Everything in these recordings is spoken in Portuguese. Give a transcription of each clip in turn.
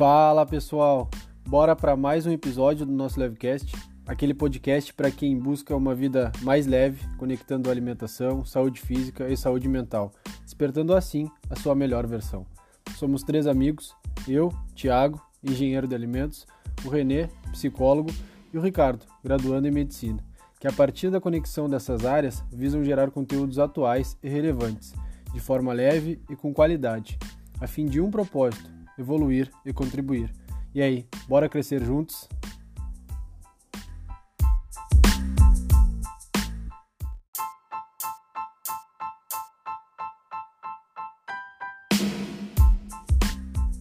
Fala pessoal, bora para mais um episódio do nosso Levecast, aquele podcast para quem busca uma vida mais leve, conectando alimentação, saúde física e saúde mental, despertando assim a sua melhor versão. Somos três amigos, eu, Tiago, engenheiro de alimentos, o Renê, psicólogo, e o Ricardo, graduando em medicina, que a partir da conexão dessas áreas visam gerar conteúdos atuais e relevantes, de forma leve e com qualidade, a fim de um propósito: evoluir e contribuir. E aí, bora crescer juntos?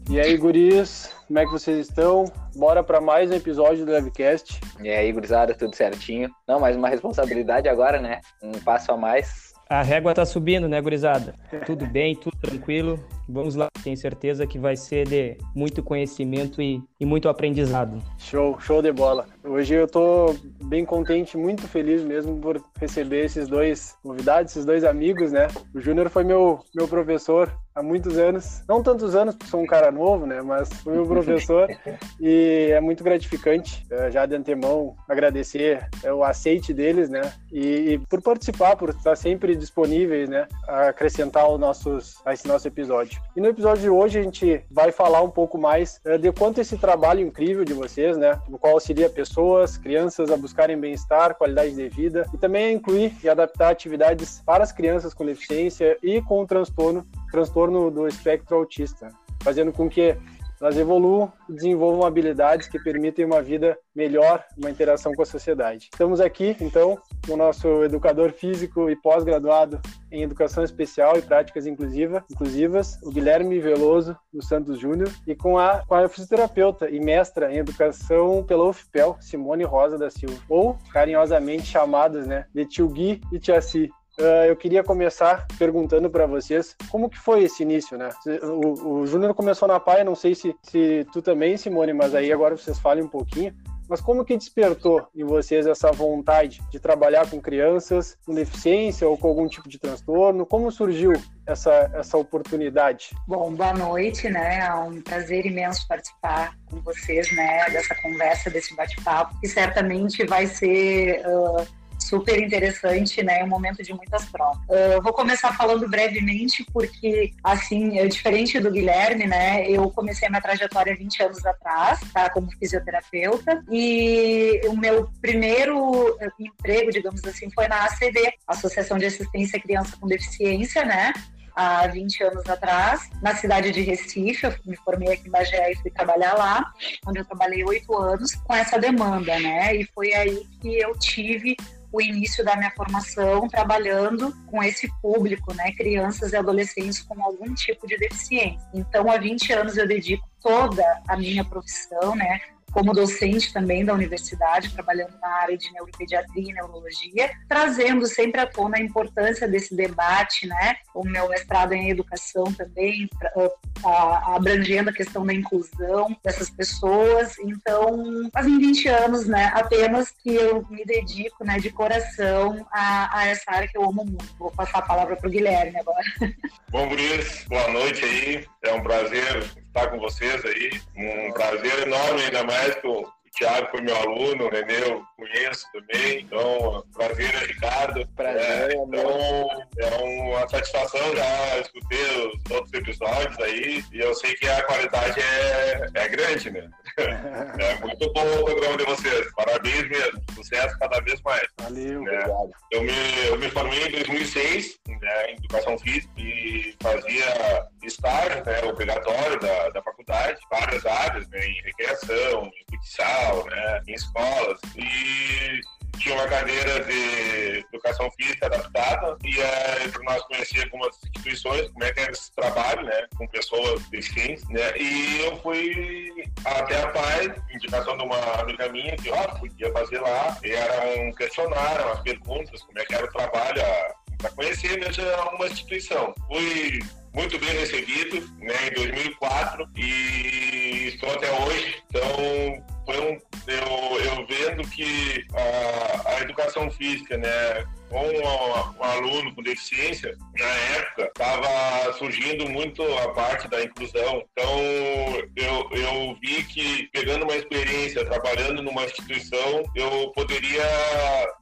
E aí, guris, como é que vocês estão? Bora para mais um episódio do Levecast. E aí, gurizada, tudo certinho? Não, mais uma responsabilidade agora, né? Um passo a mais. A régua tá subindo, né, gurizada? Tudo bem, tudo tranquilo. Vamos lá, tenho certeza que vai ser de muito conhecimento e, e muito aprendizado. Show, show de bola. Hoje eu tô bem contente, muito feliz mesmo por receber esses dois convidados, esses dois amigos, né? O Júnior foi meu, meu professor há muitos anos, não tantos anos, porque sou um cara novo, né? Mas foi meu professor e é muito gratificante, eh, já de antemão, agradecer eh, o aceite deles, né? E, e por participar, por estar sempre disponíveis, né? A acrescentar os nossos, a esse nosso episódio. E no episódio de hoje a gente vai falar um pouco mais uh, de quanto esse trabalho incrível de vocês, né, no qual auxilia pessoas, crianças a buscarem bem-estar, qualidade de vida e também a incluir e adaptar atividades para as crianças com deficiência e com transtorno, transtorno do espectro autista, fazendo com que elas evoluam e desenvolvam habilidades que permitem uma vida melhor, uma interação com a sociedade. Estamos aqui, então, com o nosso educador físico e pós-graduado em Educação Especial e Práticas Inclusiva, Inclusivas, o Guilherme Veloso dos Santos Júnior, e com a, com a fisioterapeuta e mestra em Educação pela UFPEL, Simone Rosa da Silva, ou carinhosamente chamadas né, de Tio Gui e Tia Si. Uh, eu queria começar perguntando para vocês como que foi esse início, né? O, o Júnior começou na PAI, não sei se, se tu também, Simone, mas aí agora vocês falem um pouquinho. Mas como que despertou em vocês essa vontade de trabalhar com crianças com deficiência ou com algum tipo de transtorno? Como surgiu essa, essa oportunidade? Bom, boa noite, né? É um prazer imenso participar com vocês, né? Dessa conversa, desse bate-papo, que certamente vai ser uh, super interessante, né? Um momento de muitas provas. Uh, vou começar falando brevemente, porque, assim, diferente do Guilherme, né? Eu comecei a minha trajetória 20 anos atrás, tá? Como fisioterapeuta. E o meu primeiro emprego, digamos assim, foi na ACD, Associação de Assistência à Criança com Deficiência, né? há 20 anos atrás, na cidade de Recife. Eu me formei aqui em Bagé e fui trabalhar lá, onde eu trabalhei oito anos com essa demanda, né? E foi aí que eu tive o início da minha formação trabalhando com esse público, né, crianças e adolescentes com algum tipo de deficiência. Então, há 20 anos eu dedico toda a minha profissão, né, como docente também da universidade, trabalhando na área de neuropediatria e neurologia, trazendo sempre à tona a importância desse debate, né? O meu mestrado em educação também, abrangendo a questão da inclusão dessas pessoas. Então, fazem 20 anos, né, apenas que eu me dedico, né, de coração a, a essa área que eu amo muito. Vou passar a palavra para o Guilherme agora. Bom, Guris, boa noite aí. É um prazer estar com vocês aí. Um prazer enorme, ainda mais que o Thiago foi meu aluno, o Renê eu conheço também. Então, prazer, Ricardo. Prazer, é, então, é uma satisfação já escutei os outros episódios aí e eu sei que a qualidade é, é grande, né? É muito bom o programa de vocês. Parabéns mesmo. Sucesso cada vez mais. Valeu, né? obrigado. Eu me, eu me formei em 2006 né, em Educação Física e fazia estágio né, obrigatório da, da faculdade, várias áreas, né, em recreação, em futsal, né, em escolas. E tinha uma cadeira de educação física adaptada e é, para nós conhecer algumas instituições, como é que é esse trabalho, né, com pessoas deficientes, né, e eu fui até a PAI, indicação de uma amiga minha que, ó, podia fazer lá, e era um questionário, umas perguntas, como é que era o trabalho, para conhecer mesmo uma instituição. Fui muito bem recebido né, em 2004 e estou até hoje. Então, foi um eu, eu vendo que a, a educação física, né, com um, um, aluno com deficiência, na época, estava surgindo muito a parte da inclusão. Então, eu, eu vi que, pegando uma experiência, trabalhando numa instituição, eu poderia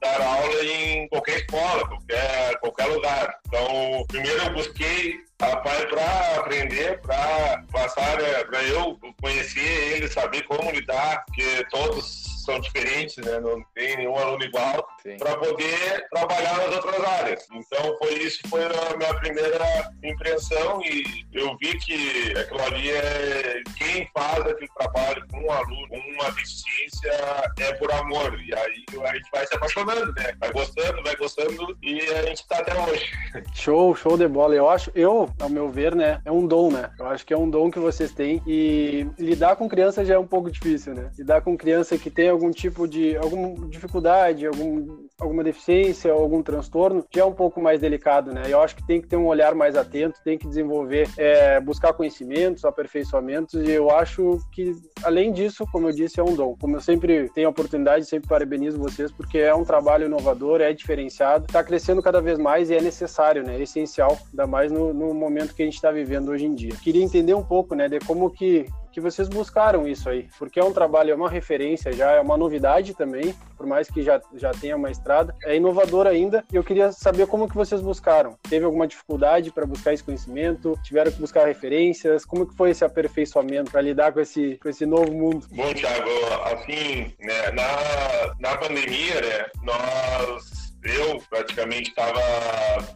dar aula em qualquer escola, qualquer, qualquer lugar. Então, primeiro eu busquei Rapaz, para aprender, para passar, né, para eu conhecer ele, saber como lidar, porque todos são diferentes, né? Não tem nenhum aluno igual, para poder trabalhar nas outras áreas. Então, foi isso foi a minha primeira impressão e eu vi que aquilo ali é quem faz aquele trabalho com um aluno, com uma deficiência, é por amor. E aí a gente vai se apaixonando, né? Vai gostando, vai gostando e a gente está até hoje. Show, show de bola. Eu acho, eu, ao meu ver, né, é um dom, né? Eu acho que é um dom que vocês têm e lidar com criança já é um pouco difícil, né? Lidar com criança que tem algum tipo de alguma dificuldade, algum, alguma deficiência, algum transtorno, já é um pouco mais delicado, né? Eu acho que tem que ter um olhar mais atento, tem que desenvolver, é, buscar conhecimentos, aperfeiçoamentos, e eu acho que, além disso, como eu disse, é um dom. Como eu sempre tenho a oportunidade, sempre parabenizo vocês, porque é um trabalho inovador, é diferenciado, está crescendo cada vez mais e é necessário, né? É essencial, ainda mais no, no momento que a gente está vivendo hoje em dia. Queria entender um pouco, né, de como que que vocês buscaram isso aí, porque é um trabalho, é uma referência já, é uma novidade também, por mais que já, já tenha uma estrada, é inovador ainda, e eu queria saber como que vocês buscaram. Teve alguma dificuldade para buscar esse conhecimento? Tiveram que buscar referências? Como que foi esse aperfeiçoamento para lidar com esse, com esse novo mundo? Bom, Thiago, assim, né, na, na pandemia, né, nós eu praticamente estava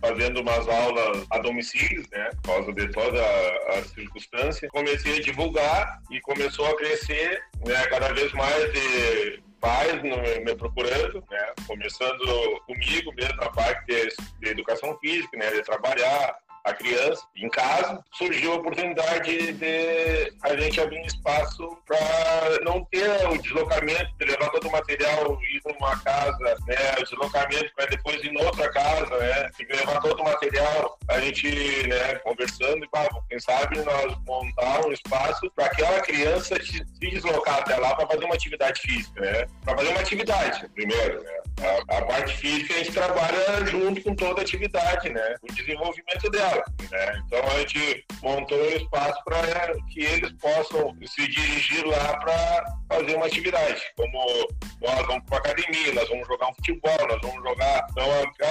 fazendo umas aulas a domicílio, né, por causa de toda a circunstância. Comecei a divulgar e começou a crescer, né, cada vez mais de pais me procurando, né, começando comigo mesmo a parte de, educação física, né, de trabalhar, a criança em casa, surgiu a oportunidade de a gente abrir um espaço para não ter o deslocamento, de levar todo o material, ir numa casa, né, o deslocamento para depois ir em outra casa, né, levar todo o material, a gente, né, conversando e, pá, quem sabe nós montar um espaço para aquela criança se deslocar até lá para fazer uma atividade física, né, para fazer uma atividade, primeiro, né, a, a, parte física a gente trabalha junto com toda a atividade, né, o desenvolvimento dela né? Então a gente montou um espaço para que eles possam se dirigir lá para fazer uma atividade, como nós vamos para academia, nós vamos jogar um futebol, nós vamos jogar. Então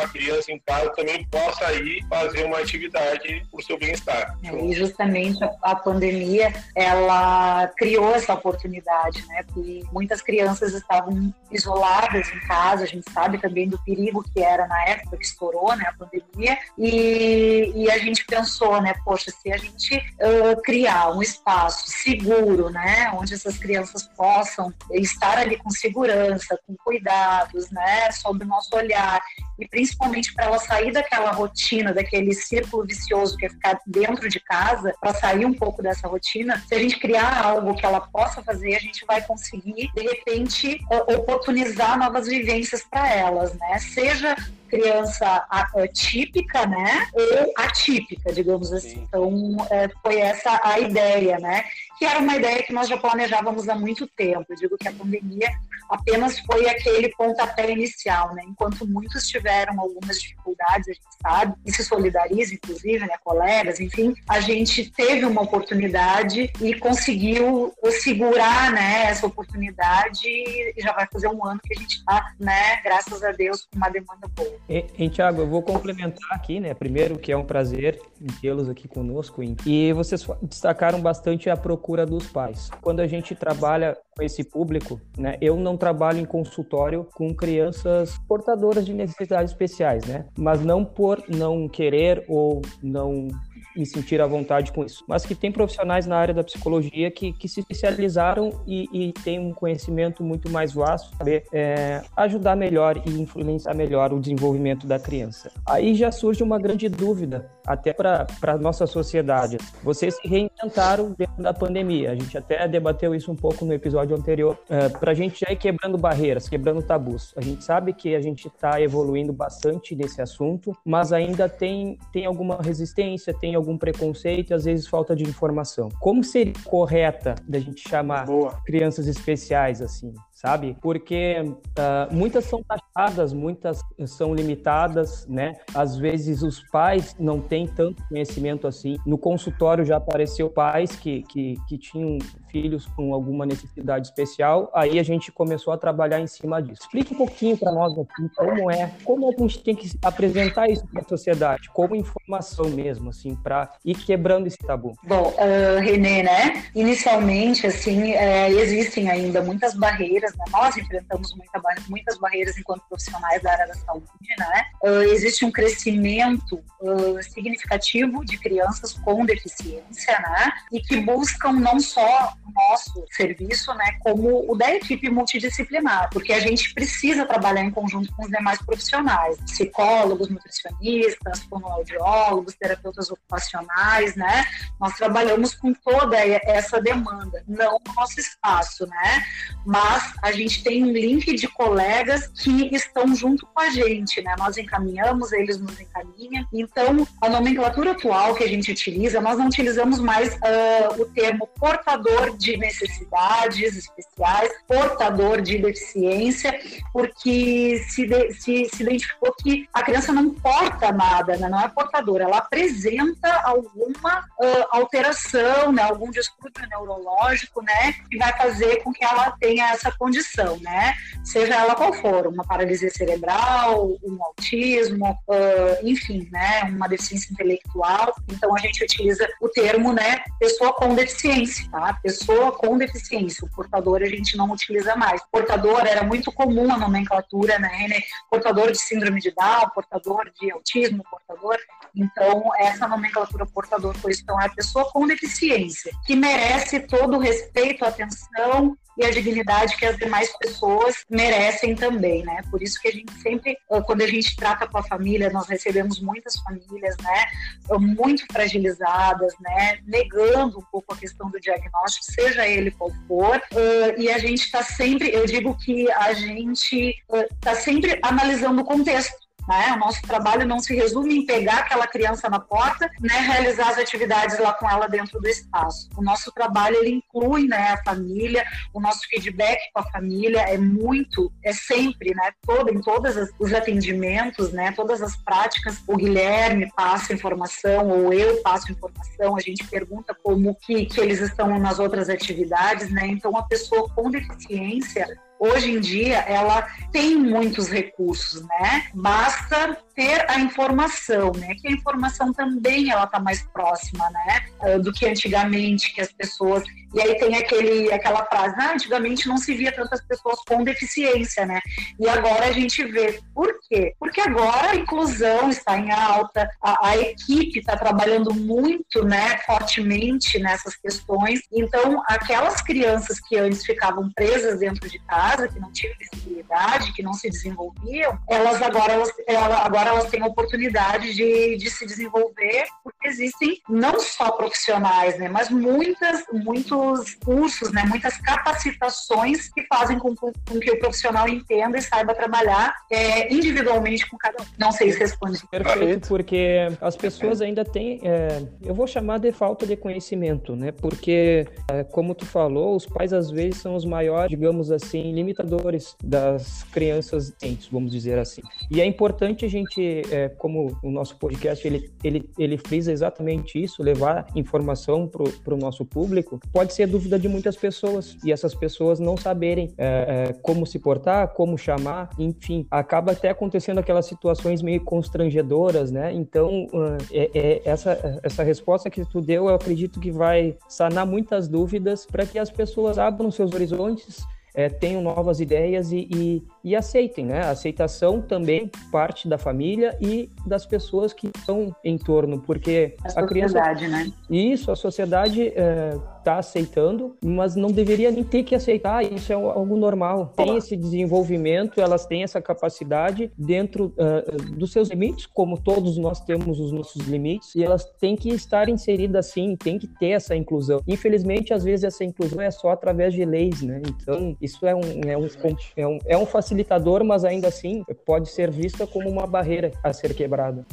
a criança em casa também possa ir fazer uma atividade o seu bem-estar. É, e justamente a, a pandemia ela criou essa oportunidade, né? Porque muitas crianças estavam isoladas em casa, a gente sabe também do perigo que era na época que estourou, né, a pandemia, e, e a gente pensou, né, poxa, se a gente uh, criar um espaço seguro, né, onde essas crianças possam estar ali com segurança, com cuidados, né, sob o nosso olhar, e principalmente para ela sair daquela rotina, daquele círculo vicioso que é ficar dentro de casa, para sair um pouco dessa rotina, se a gente criar algo que ela possa fazer, a gente vai conseguir, de repente, oportunizar novas vivências para elas, né? Seja criança típica, né, ou atípica, digamos assim. Sim. Então, é, foi essa a ideia, né? Que era uma ideia que nós já planejávamos há muito tempo. Eu digo que a pandemia apenas foi aquele pontapé inicial, né? Enquanto muitos tiveram algumas dificuldades, a gente sabe, e se solidariza, inclusive, né, colegas, enfim, a gente teve uma oportunidade e conseguiu segurar, né, essa oportunidade e já vai fazer um ano que a gente está, né, graças a Deus, com uma demanda boa. E, e Tiago, eu vou complementar aqui, né? Primeiro que é um prazer tê-los aqui conosco. E vocês destacaram bastante a procura dos pais. Quando a gente trabalha com esse público, né? Eu não trabalho em consultório com crianças portadoras de necessidades especiais, né? Mas não por não querer ou não me sentir à vontade com isso. Mas que tem profissionais na área da psicologia que, que se especializaram e, e têm um conhecimento muito mais vasto, saber é, ajudar melhor e influenciar melhor o desenvolvimento da criança. Aí já surge uma grande dúvida, até para a nossa sociedade. Vocês se reinventaram dentro da pandemia, a gente até debateu isso um pouco no episódio anterior, é, para a gente já ir quebrando barreiras, quebrando tabus. A gente sabe que a gente está evoluindo bastante nesse assunto, mas ainda tem, tem alguma resistência, tem algum preconceito e às vezes falta de informação. Como seria correta da gente chamar Boa. crianças especiais assim? Sabe? Porque uh, muitas são taxadas, muitas são limitadas, né? Às vezes os pais não têm tanto conhecimento assim. No consultório já apareceu pais que, que, que tinham filhos com alguma necessidade especial, aí a gente começou a trabalhar em cima disso. Explique um pouquinho para nós aqui como é, como a gente tem que apresentar isso para a sociedade, como informação mesmo, assim, para ir quebrando esse tabu. Bom, uh, Renê, né? Inicialmente, assim, é, existem ainda muitas barreiras, né? nós enfrentamos muita, muitas barreiras enquanto profissionais da área da saúde, né? Uh, existe um crescimento uh, significativo de crianças com deficiência, né? E que buscam não só nosso serviço, né, como o da equipe multidisciplinar, porque a gente precisa trabalhar em conjunto com os demais profissionais, psicólogos, nutricionistas, fonoaudiólogos, terapeutas ocupacionais, né? Nós trabalhamos com toda essa demanda, não no nosso espaço, né? Mas a gente tem um link de colegas que estão junto com a gente, né? Nós encaminhamos, eles nos encaminham. Então, a nomenclatura atual que a gente utiliza, nós não utilizamos mais uh, o termo portador de necessidades especiais, portador de deficiência, porque se, de, se, se, identificou que a criança não porta nada, né? não é portadora, ela apresenta alguma uh, alteração, né? algum distúrbio neurológico, né? que vai fazer com que ela tenha essa condição, né? seja ela qual for, uma paralisia cerebral, um autismo, uh, enfim, né? uma deficiência intelectual. Então a gente utiliza o termo, né? pessoa com deficiência, tá? Pessoa pessoa com deficiência. O portador a gente não utiliza mais. Portador era muito comum a nomenclatura, né, Portador de síndrome de Down, portador de autismo, portador. Então, essa nomenclatura portador por isso então, a pessoa com deficiência, que merece todo o respeito, atenção e a dignidade que as demais pessoas merecem também, né? Por isso que a gente sempre, ah, quando a gente trata com a família, nós recebemos muitas famílias, né, muito fragilizadas, né, negando um pouco a questão do diagnóstico, seja ele qual for, uh, e a gente está sempre, eu digo que a gente está uh, sempre analisando o contexto. Né? O nosso trabalho não se resume em pegar aquela criança na porta, né, realizar as atividades lá com ela dentro do espaço. O nosso trabalho ele inclui né, a família, o nosso feedback com a família é muito, é sempre, né, todo, em todos os atendimentos, né, todas as práticas, o Guilherme passa informação ou eu passo informação, a gente pergunta como que, que eles estão nas outras atividades, né? Então a pessoa com deficiência hoje em dia ela tem muitos recursos, né? Basta ter a informação, né? Que a informação também ela tá mais próxima, né? Ah, do que antigamente que as pessoas e aí tem aquele aquela frase, ah, antigamente não se via tantas pessoas com deficiência, né? E agora a gente vê. Por quê? Porque agora a inclusão está em alta, a, a equipe está trabalhando muito, né, fortemente nessas questões. Então, aquelas crianças que antes ficavam presas dentro de casa que não tinham visibilidade, que não se desenvolviam, elas agora elas, agora elas têm a oportunidade de, de se desenvolver, porque existem não só profissionais, né, mas muitas, muitos cursos, né, muitas capacitações que fazem com, com, que o profissional entenda e saiba trabalhar é, individualmente com cada um. Não sei se responde. Perfeito, porque as pessoas ainda têm, é, eu vou chamar de falta de conhecimento, né, porque, é, como tu falou, os pais às vezes são os maiores, digamos assim, limitadores das crianças doentes, vamos dizer assim. E é importante a gente, é, como o nosso podcast, ele, ele, ele frisa exatamente isso, levar informação para o nosso público, pode ser dúvida de muitas pessoas, e essas pessoas não saberem é, é, como se portar, como chamar, enfim, acaba até acontecendo aquelas situações meio constrangedoras, né? Então, é, é, essa, essa resposta que tu deu, eu acredito que vai sanar muitas dúvidas para que as pessoas abram seus horizontes é, tenham novas ideias e, e, e, aceitem, né? A aceitação também parte da família e das pessoas que estão em torno, porque a, a criança, né? Isso, a sociedade é, está aceitando, mas não deveria nem ter que aceitar, isso é algo normal. Tem esse desenvolvimento, elas têm essa capacidade dentro uh, dos seus limites, como todos nós temos os nossos limites, e elas têm que estar inseridas assim, tem que ter essa inclusão. Infelizmente, às vezes essa inclusão é só através de leis, né? Então, isso é um, é um, é um, é um facilitador, mas ainda assim pode ser vista como uma barreira a ser quebrada.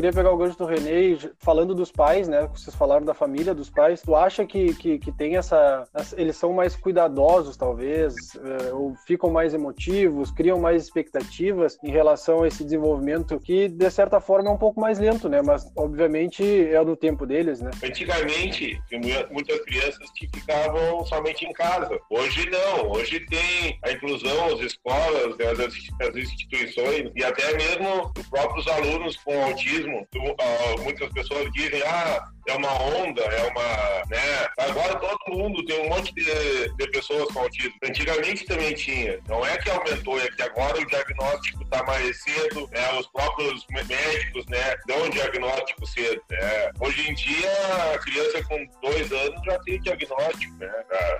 Queria pegar o gancho do René, falando dos pais, né? Vocês falaram da família, dos pais. Tu acha que, que, que tem essa. Eles são mais cuidadosos, talvez, é, ou ficam mais emotivos, criam mais expectativas em relação a esse desenvolvimento que, de certa forma, é um pouco mais lento, né? Mas, obviamente, é no tempo deles, né? Antigamente, muitas crianças que ficavam somente em casa. Hoje não. Hoje tem a inclusão, as escolas, né, as, as instituições e até mesmo os próprios alunos com autismo. Muitas pessoas dizem, ah, é uma onda, é uma. Né? Agora todo mundo tem um monte de, de pessoas com autismo. Antigamente também tinha. Não é que aumentou, é que agora o diagnóstico está mais cedo, né? os próprios médicos né, dão um diagnóstico cedo. Né? Hoje em dia, a criança com dois anos já tem diagnóstico, né?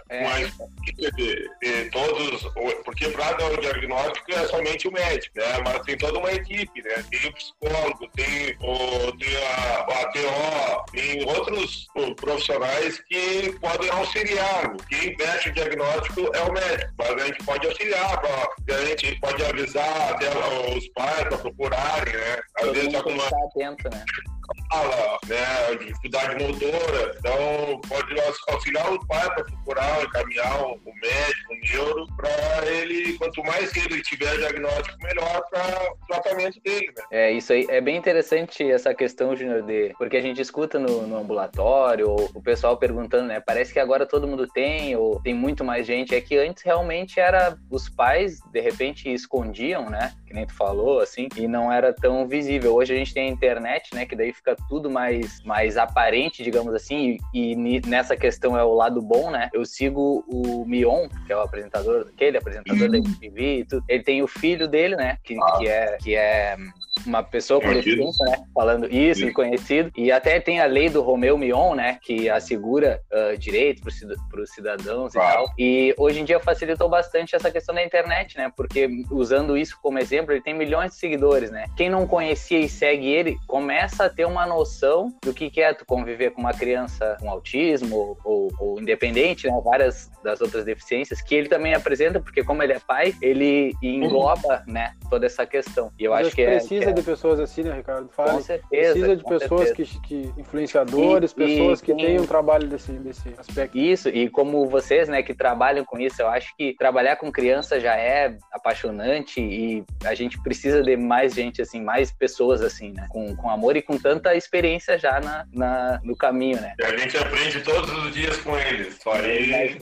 É. Mas de, de todos, porque para dar o diagnóstico é somente o médico, né? Mas tem toda uma equipe, né? Tem o psicólogo, tem, o, tem a, a TO, tem outros profissionais que podem auxiliar. Quem mexe o diagnóstico é o médico, mas a gente pode auxiliar, a gente pode avisar até os pais para procurarem, né? Às Todo vezes alguma... atento, né? fala, né, dificuldade motora, então pode auxiliar o pai para procurar, encaminhar o médico, o neuro, para ele, quanto mais cedo ele tiver diagnóstico, melhor para tratamento dele, né? É, isso aí, é bem interessante essa questão, Júnior, de, porque a gente escuta no, no ambulatório, ou o pessoal perguntando, né, parece que agora todo mundo tem, ou tem muito mais gente, é que antes realmente era os pais, de repente, escondiam, né, que nem tu falou, assim, e não era tão visível. Hoje a gente tem a internet, né, que daí fica tudo mais, mais aparente, digamos assim, e, e nessa questão é o lado bom, né? Eu sigo o Mion, que é o apresentador, aquele apresentador da MTV e tudo. Ele tem o filho dele, né, que, ah. que é que é uma pessoa com deficiência, né? Falando isso, e conhecido. E até tem a lei do Romeu Mion, né? Que assegura uh, direitos para os cidadãos claro. e tal. E hoje em dia facilitou bastante essa questão da internet, né? Porque usando isso como exemplo, ele tem milhões de seguidores, né? Quem não conhecia e segue ele, começa a ter uma noção do que, que é tu conviver com uma criança com autismo ou, ou independente, né? Várias das outras deficiências que ele também apresenta, porque como ele é pai, ele engloba, uhum. né? Toda essa questão. E eu Mas acho que é precisa é. de pessoas assim, né, Ricardo? Fale. Com certeza. Precisa de pessoas que, que, influenciadores, e, pessoas e, que têm um trabalho desse, desse aspecto. Isso, e como vocês, né, que trabalham com isso, eu acho que trabalhar com criança já é apaixonante e a gente precisa de mais gente assim, mais pessoas assim, né, com, com amor e com tanta experiência já na, na no caminho, né. E a gente aprende todos os dias com eles, só aí,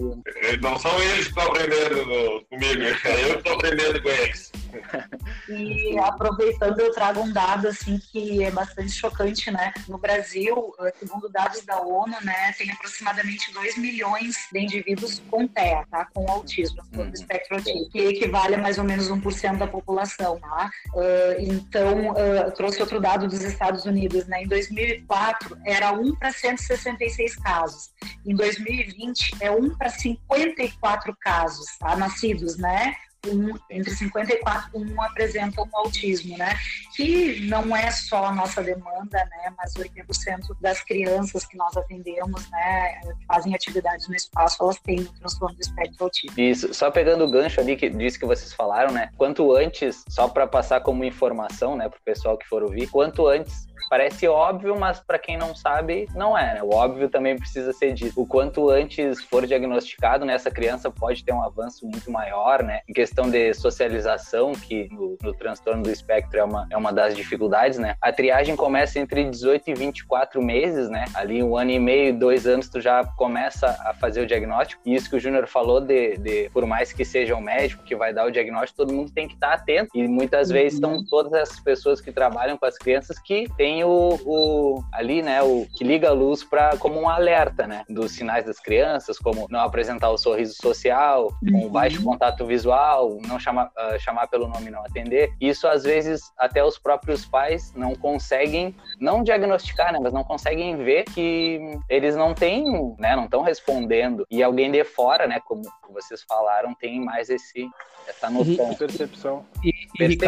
não são eles que estão aprendendo comigo, é eu que estou aprendendo com eles. E aproveitando, eu trago um dado assim que é bastante chocante, né? No Brasil, eh, segundo dados da ONU, né, tem aproximadamente 2 milhões de indivíduos com TEA, tá? Com autismo, com uhum. espectro autista, que equivale a mais ou menos 1% da população, tá? Uh, então, uh, trouxe outro dado dos Estados Unidos, né? Em 2004 era 1 para 166 casos. Em 2020 é 1 para 54 casos, tá? Nascidos, né? um, entre 54 e 1 apresentam um autismo, né? Que não é só a nossa demanda, né? Mas 80% das crianças que nós atendemos, né, fazem atividades no espaço, elas têm o transtorno do espectro autista. Isso, só pegando o gancho ali que disse que vocês falaram, né? Quanto antes, só para passar como informação, né, o pessoal que for ouvir, quanto antes Parece óbvio, mas para quem não sabe, não é. Né? O óbvio também precisa ser dito. O quanto antes for diagnosticado, né, essa criança pode ter um avanço muito maior, né? Em questão de socialização, que no, no transtorno do espectro é uma, é uma das dificuldades, né? A triagem começa entre 18 e 24 meses, né? Ali um ano e meio, dois anos, tu já começa a fazer o diagnóstico. E isso que o Júnior falou de, de, por mais que seja o médico que vai dar o diagnóstico, todo mundo tem que estar atento. E muitas vezes uhum. são todas essas pessoas que trabalham com as crianças que têm tem o, o, ali, né, o que liga a luz para como um alerta, né, dos sinais das crianças, como não apresentar o sorriso social, uhum. um baixo contato visual, não chamar, uh, chamar pelo nome não atender. Isso às vezes até os próprios pais não conseguem, não diagnosticar, né, mas não conseguem ver que eles não têm, né, não estão respondendo. E alguém de fora, né, como vocês falaram, tem mais esse essa noção. Percepção. E, e,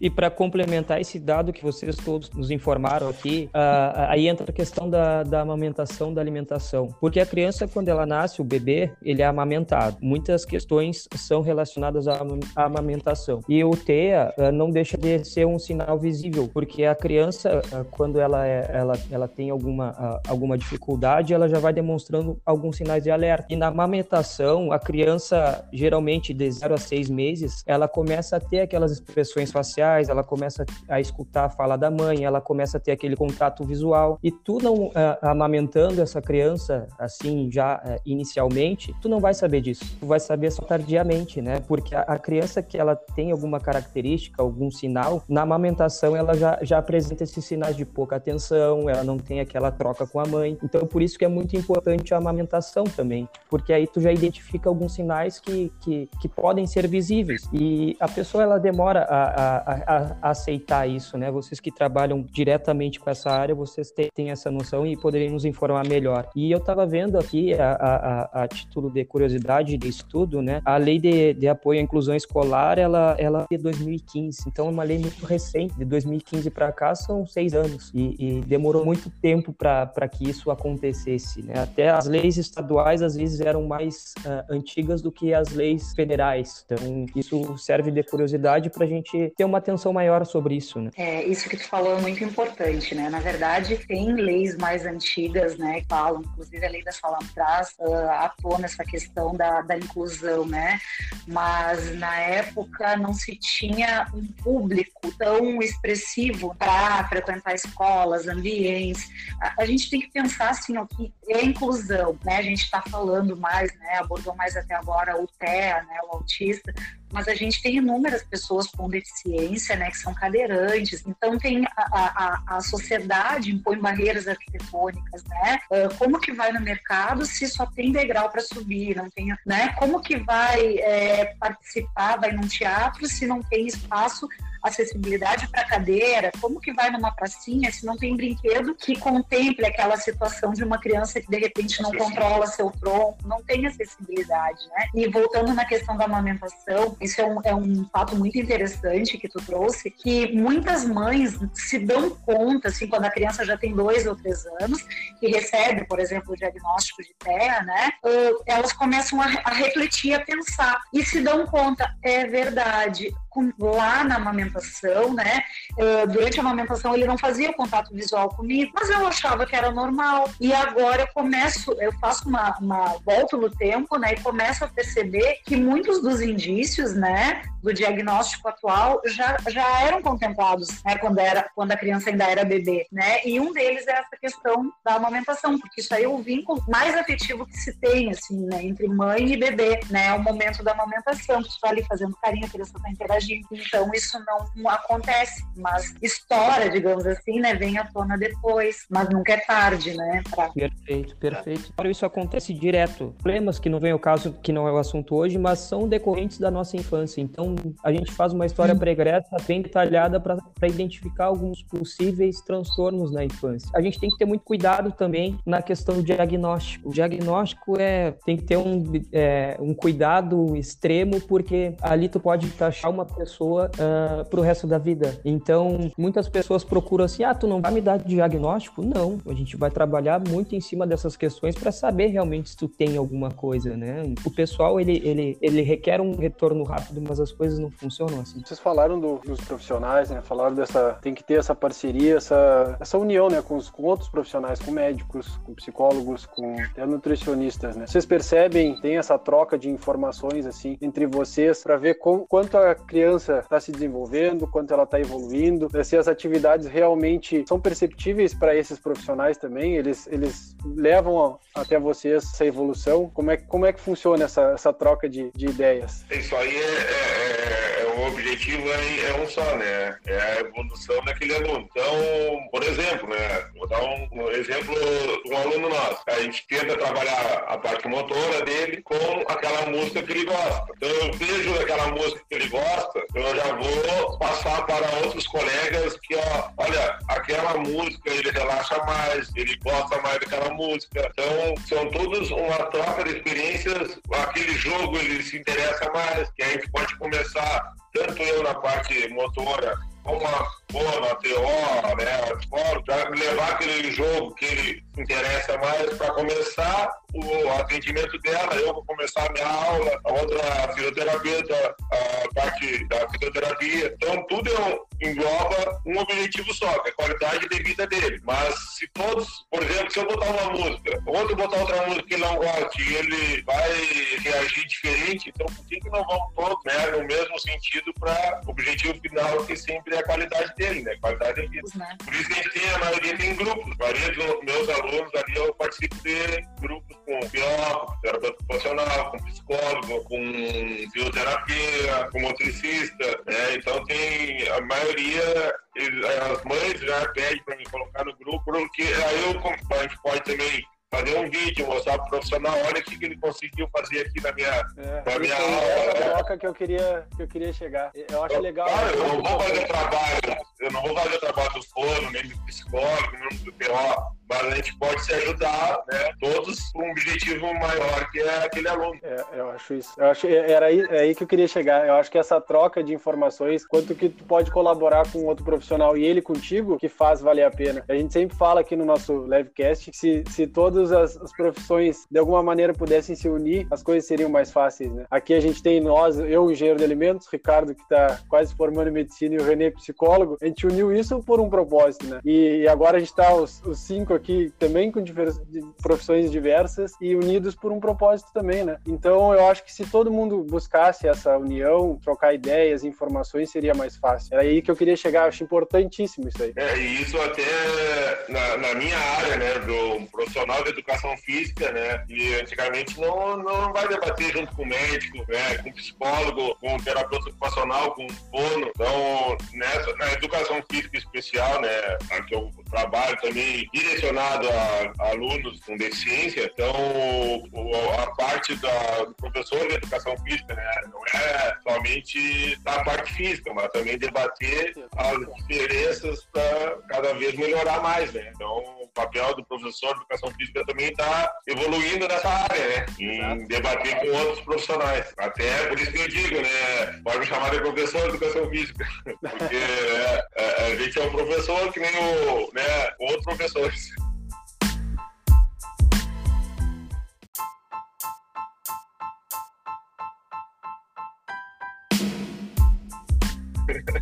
e para complementar esse dado que vocês todos nos informaram chamaram aqui, uh, aí entra a questão da, da amamentação, da alimentação. Porque a criança, quando ela nasce, o bebê, ele é amamentado. Muitas questões são relacionadas à, amamentação. E o TEA uh, não deixa de ser um sinal visível, porque a criança, quando ela, é, ela, ela tem alguma, alguma dificuldade, ela já vai demonstrando alguns sinais de alerta. E na amamentação, a criança, geralmente de 0 a 6 meses, ela começa a ter aquelas expressões faciais, ela começa a escutar a fala da mãe, ela começa a ter aquele contato visual. E tu não uh, amamentando essa criança assim já uh, inicialmente, tu não vai saber disso. Tu vai saber só tardiamente, né? Porque a, a, criança que ela tem alguma característica, algum sinal, na amamentação ela já, já apresenta esses sinais de pouca atenção, ela não tem aquela troca com a mãe. Então por isso que é muito importante a amamentação também, porque aí tu já identifica alguns sinais que, que, que podem ser visíveis. E a pessoa ela demora a, a, a, a aceitar isso, né? Vocês que trabalham diretamente com essa área, vocês têm, essa noção e poderiam nos informar melhor. E eu estava vendo aqui, a, a, a, título de curiosidade de estudo, né? A lei de, de apoio à inclusão escolar, ela, ela é de 2015, então é uma lei muito recente, de 2015 para cá são seis anos e, e demorou muito tempo para que isso acontecesse, né? Até as leis estaduais às vezes eram mais uh, antigas do que as leis federais, então isso serve de curiosidade para a gente ter uma atenção maior sobre isso, né? É, isso que tu falou é muito importante, né? Na verdade, tem leis mais antigas, né, que falam, inclusive a lei da sala traz uh, à questão da, da inclusão, né? Mas na época não se tinha um público tão expressivo para frequentar escolas, ambientes. A, a, gente tem que pensar assim, o que é inclusão, né? A gente está falando mais, né? Abordou mais até agora o TEA, né? O autista, mas a gente tem inúmeras pessoas com deficiência, né, que são cadeirantes. Então tem a, a, a sociedade impõe barreiras arquitetônicas, né? Uh, como que vai no mercado se só tem degrau para subir, não tem, né? Como que vai é, participar, vai num teatro se não tem espaço acessibilidade para cadeira, como que vai numa pracinha se não tem brinquedo que contemple aquela situação de uma criança que de repente não controla seu tronco, não tem acessibilidade, né? E voltando na questão da amamentação, isso é um, é um fato muito interessante que tu trouxe, que muitas mães se dão conta, assim, quando a criança já tem dois ou três anos, que recebe, por exemplo, o diagnóstico de TEA, né? Elas começam a, a refletir, a pensar e se dão conta, é verdade, lá na amamentação, né? Uh, durante a amamentação ele não fazia contato visual comigo, mas eu achava que era normal. E agora eu começo, eu faço uma, uma volta no tempo, né? E começo a perceber que muitos dos indícios, né? Do diagnóstico atual já, já eram contemplados, né? Quando, era, quando a criança ainda era bebê, né? E um deles é essa questão da amamentação, porque isso aí é o vínculo mais afetivo que se tem, assim, né? Entre mãe e bebê, né? O momento da amamentação, que tu tá ali fazendo carinho, a criança tá interagindo então isso não acontece, mas história, digamos assim, né, vem à tona depois, mas nunca é tarde, né? Pra... Perfeito, perfeito. Isso acontece direto. Problemas que não vem ao caso, que não é o assunto hoje, mas são decorrentes da nossa infância. Então a gente faz uma história pregressa bem detalhada para identificar alguns possíveis transtornos na infância. A gente tem que ter muito cuidado também na questão do diagnóstico. O diagnóstico é tem que ter um, é, um cuidado extremo porque ali tu pode achar uma pessoa uh, pro resto da vida. Então, muitas pessoas procuram assim: ah, tu não vai me dar diagnóstico? Não. A gente vai trabalhar muito em cima dessas questões para saber realmente se tu tem alguma coisa, né? O pessoal, ele, ele, ele requer um retorno rápido, mas as coisas não funcionam assim. Vocês falaram do, dos profissionais, né? Falaram dessa. Tem que ter essa parceria, essa, essa união, né? Com, os, com outros profissionais, com médicos, com psicólogos, com até nutricionistas, né? Vocês percebem, tem essa troca de informações, assim, entre vocês, para ver com, quanto a criança criança está se desenvolvendo, quanto ela está evoluindo, se as atividades realmente são perceptíveis para esses profissionais também, eles, eles levam até vocês essa evolução. Como é, como é que funciona essa, essa troca de, de ideias? Isso aí é, é, é o objetivo é, é, um só, né? É a evolução daquele aluno. Então, por exemplo, né? Vou dar um exemplo de um aluno nosso. A gente tenta trabalhar a parte motora dele com aquela música que ele gosta. Então, eu vejo aquela música que ele gosta, eu já vou passar para outros colegas que, ó, olha, aquela música ele relaxa mais, ele gosta mais daquela música. Então, são todos uma troca de experiências. Aquele jogo ele se interessa mais, que a gente pode começar, tanto eu na parte motora uma boa TO, né? Para levar aquele jogo que ele interessa mais para começar o atendimento dela, eu vou começar a minha aula, a outra fisioterapeuta, a parte da fisioterapia. Então, tudo engloba um objetivo só, que é a qualidade de vida dele. Mas se todos, por exemplo, se eu botar uma música, outro botar outra música que ele não gosta e ele vai reagir diferente, então por que, que não vamos todos né, no mesmo sentido para o objetivo final, que sempre é a qualidade dele, né? Qualidade de vida. Né? Por isso que a gente tem, a maioria tem grupos. A maioria dos meus alunos ali eu participo de grupos com biólogo, com terapeuta ocupacional, com psicólogo, com bioterapia, com motricista, né? Então tem a maioria, as mães já pedem para me colocar no grupo, porque aí eu, a gente pode também fazer um vídeo, mostrar pro profissional, olha o que, ele conseguiu fazer aqui na minha, é, na minha aula. É a troca que eu queria, que eu queria chegar. Eu acho eu, legal. Cara, eu não vou fazer o trabalho, eu não vou fazer trabalho do fono, nem do psicólogo, nem do PO mas a gente pode se ajudar, né, todos com um objetivo maior que é aquele aluno. É, eu acho isso. Eu acho era aí, é aí que eu queria chegar. Eu acho que essa troca de informações, quanto que tu pode colaborar com outro profissional e ele contigo, que faz valer a pena. A gente sempre fala aqui no nosso livecast que se, se todas as, as profissões de alguma maneira pudessem se unir, as coisas seriam mais fáceis, né? Aqui a gente tem nós, eu, engenheiro de alimentos, Ricardo, que está quase formando em medicina, e o Renê, psicólogo. A gente uniu isso por um propósito, né? E, e agora a gente está os, os cinco aqui também com profissões diversas e unidos por um propósito também, né? Então eu acho que se todo mundo buscasse essa união, trocar ideias, informações, seria mais fácil. Era aí que eu queria chegar, acho importantíssimo isso aí. É, e isso até na, na minha área, né, do profissional educação física, né, e antigamente não, não vai debater junto com médico, né, com psicólogo, com terapeuta ocupacional, com fono. Então, nessa, na educação física especial, né, que eu trabalho também direcionado a, a alunos com deficiência, então o, a parte da, do professor de educação física, né, não é somente a parte física, mas também debater as diferenças para cada vez melhorar mais, né? Então o papel do professor de educação física também está evoluindo nessa área, né? Em Exato. debater com outros profissionais. Até por isso que eu digo, né? Pode me chamar de professor de educação física, porque é, é, a gente é um professor que nem o, né, outros professores.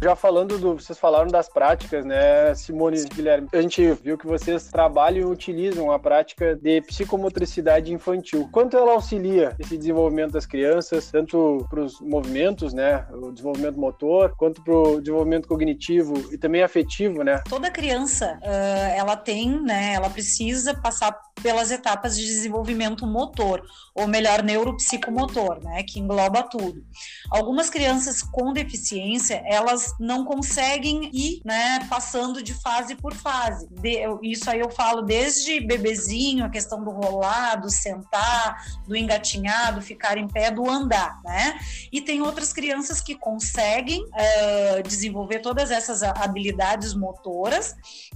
Já falando do. Vocês falaram das práticas, né, Simone e Guilherme? A gente viu que vocês trabalham e utilizam a prática de psicomotricidade infantil. Quanto ela auxilia esse desenvolvimento das crianças, tanto para os movimentos, né, o desenvolvimento motor, quanto para o desenvolvimento cognitivo e também afetivo, né? Toda criança, ela tem, né, ela precisa passar pelas etapas de desenvolvimento motor, ou melhor, neuropsicomotor, né, que engloba tudo. Algumas crianças com deficiência, elas não conseguem ir, né, passando de fase por fase. De, isso aí eu falo desde bebezinho, a questão do rolar, do sentar, do engatinhar, do ficar em pé, do andar, né? E tem outras crianças que conseguem uh, desenvolver todas essas habilidades motoras,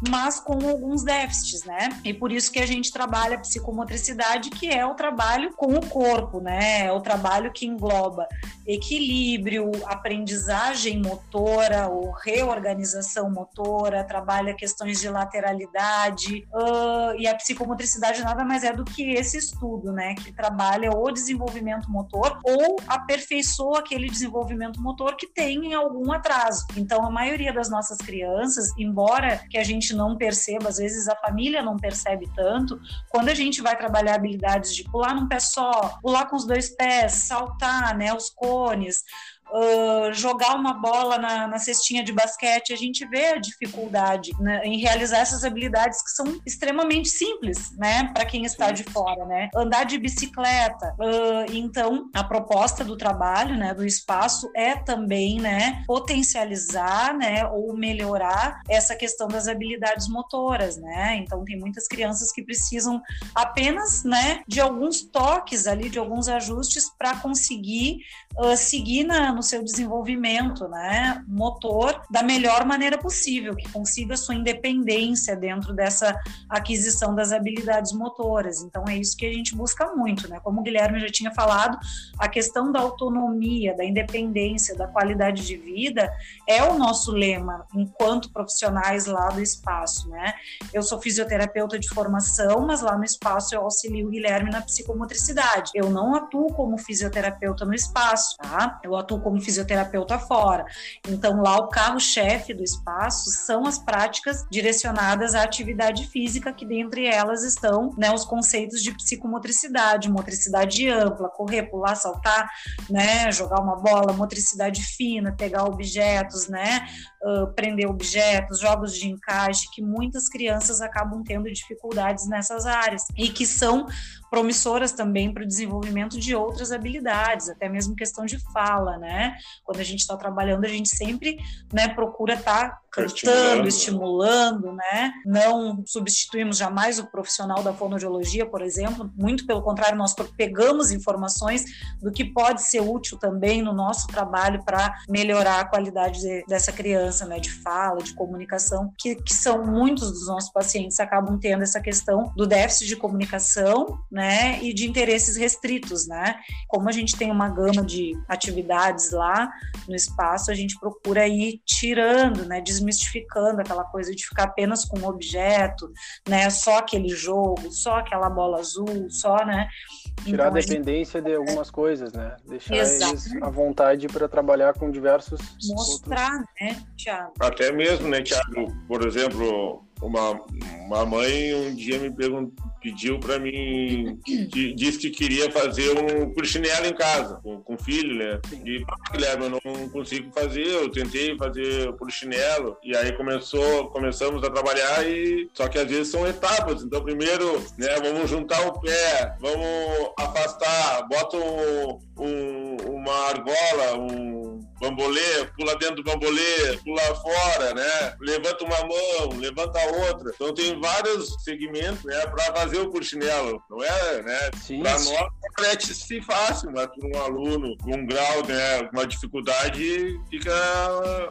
mas com alguns déficits, né? E por isso que a gente trabalha a psicomotricidade, que é o trabalho com o corpo, né? É o trabalho que engloba equilíbrio, aprendizagem motora ou reorganização motora, trabalha questões de lateralidade uh, e a psicomotricidade nada mais é do que esse estudo, né, que trabalha o desenvolvimento motor ou aperfeiçoa aquele desenvolvimento motor que tem algum atraso. Então, a maioria das nossas crianças, embora que a gente não perceba, às vezes a família não percebe tanto, quando a gente vai trabalhar habilidades de pular num pé só, pular com os dois pés, saltar, né, os cones, uh, jogar uma bola na, na, cestinha de basquete, a gente vê a dificuldade né, em realizar essas habilidades que são extremamente simples, né, para quem está de fora, né? Andar de bicicleta. Uh, então, a proposta do trabalho, né, do espaço é também, né, potencializar, né, ou melhorar essa questão das habilidades motoras, né? Então, tem muitas crianças que precisam apenas, né, de alguns toques ali, de alguns ajustes para conseguir uh, seguir na, no seu desenvolvimento, né, motor da melhor maneira possível, que consiga sua independência dentro dessa aquisição das habilidades motoras. Então é isso que a gente busca muito, né? Como o Guilherme já tinha falado, a questão da autonomia, da independência, da qualidade de vida é o nosso lema enquanto profissionais lá do espaço, né? Eu sou fisioterapeuta de formação, mas lá no espaço eu auxilio o Guilherme na psicomotricidade. Eu não atuo como fisioterapeuta no espaço, tá? Eu atuo como fisioterapeuta fora. Então lá o carro-chefe do espaço são as práticas direcionadas à atividade física, que dentre elas estão né, os conceitos de psicomotricidade, motricidade ampla, correr, pular, saltar, né, jogar uma bola, motricidade fina, pegar objetos, né, uh, prender objetos, jogos de encaixe, que muitas crianças acabam tendo dificuldades nessas áreas e que são promissoras também para o desenvolvimento de outras habilidades, até mesmo questão de fala, né? Quando a gente está trabalhando, a gente sempre né, procura estar tá cantando, estimulando. estimulando, né? Não substituímos jamais o profissional da fonoaudiologia, por exemplo, muito pelo contrário, nós pegamos informações do que pode ser útil também no nosso trabalho para melhorar a qualidade de, dessa criança, né? De fala, de comunicação, que, que são muitos dos nossos pacientes acabam tendo essa questão do déficit de comunicação, né, e de interesses restritos, né? Como a gente tem uma gama de atividades lá no espaço, a gente procura ir tirando, né, desmistificando aquela coisa de ficar apenas com um objeto, né, só aquele jogo, só aquela bola azul, só, né? Tirar então, a dependência gente... de algumas coisas, né? Deixar Exatamente. eles à vontade para trabalhar com diversos. Mostrar, outros... né, Tiago? Até mesmo, né, Tiago? Por exemplo, uma, uma mãe um dia me pediu para mim, disse que queria fazer um curchinelo em casa, com, com o filho, né? E, Guilherme, eu não consigo fazer, eu tentei fazer o chinelo, e aí começou, começamos a trabalhar, e só que às vezes são etapas, então primeiro, né, vamos juntar o pé, vamos afastar, bota um, um, uma argola, um bambolê, pula dentro do bambolê, pula fora, né? Levanta uma mão, levanta a outra. Então tem vários segmentos, né, para fazer o cursinelo, não é, né? Para nós parece fácil, mas para um aluno com um grau, né, uma dificuldade fica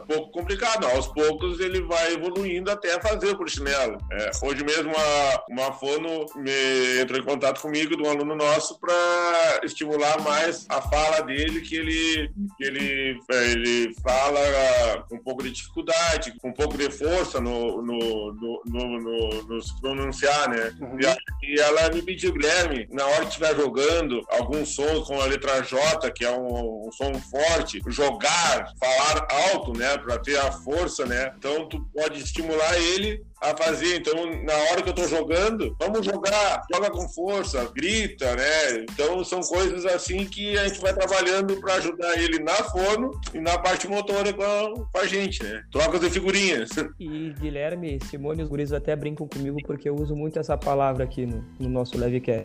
um pouco complicado. Aos poucos ele vai evoluindo até fazer o cursinelo. É, hoje mesmo uma, uma fono me entrou em contato comigo de um aluno nosso para estimular mais a fala dele que ele que ele é, ele fala com um pouco de dificuldade, com um pouco de força no, no, no, no, no, no se pronunciar, né? Uhum. E, e, ela me pediu, Guilherme, na hora que estiver jogando alguns sons com a letra J, que é um, um som forte, jogar, falar alto, né? Para ter a força, né? Então tu pode estimular ele a fazer. Então, na hora que eu tô jogando, vamos jogar, joga com força, grita, né? Então, são coisas assim que a gente vai trabalhando para ajudar ele na fono e na parte motora com a, gente, né? Trocas de figurinhas. E Guilherme, Simone os guris até brincam comigo porque eu uso muito essa palavra aqui no, no nosso Levecast.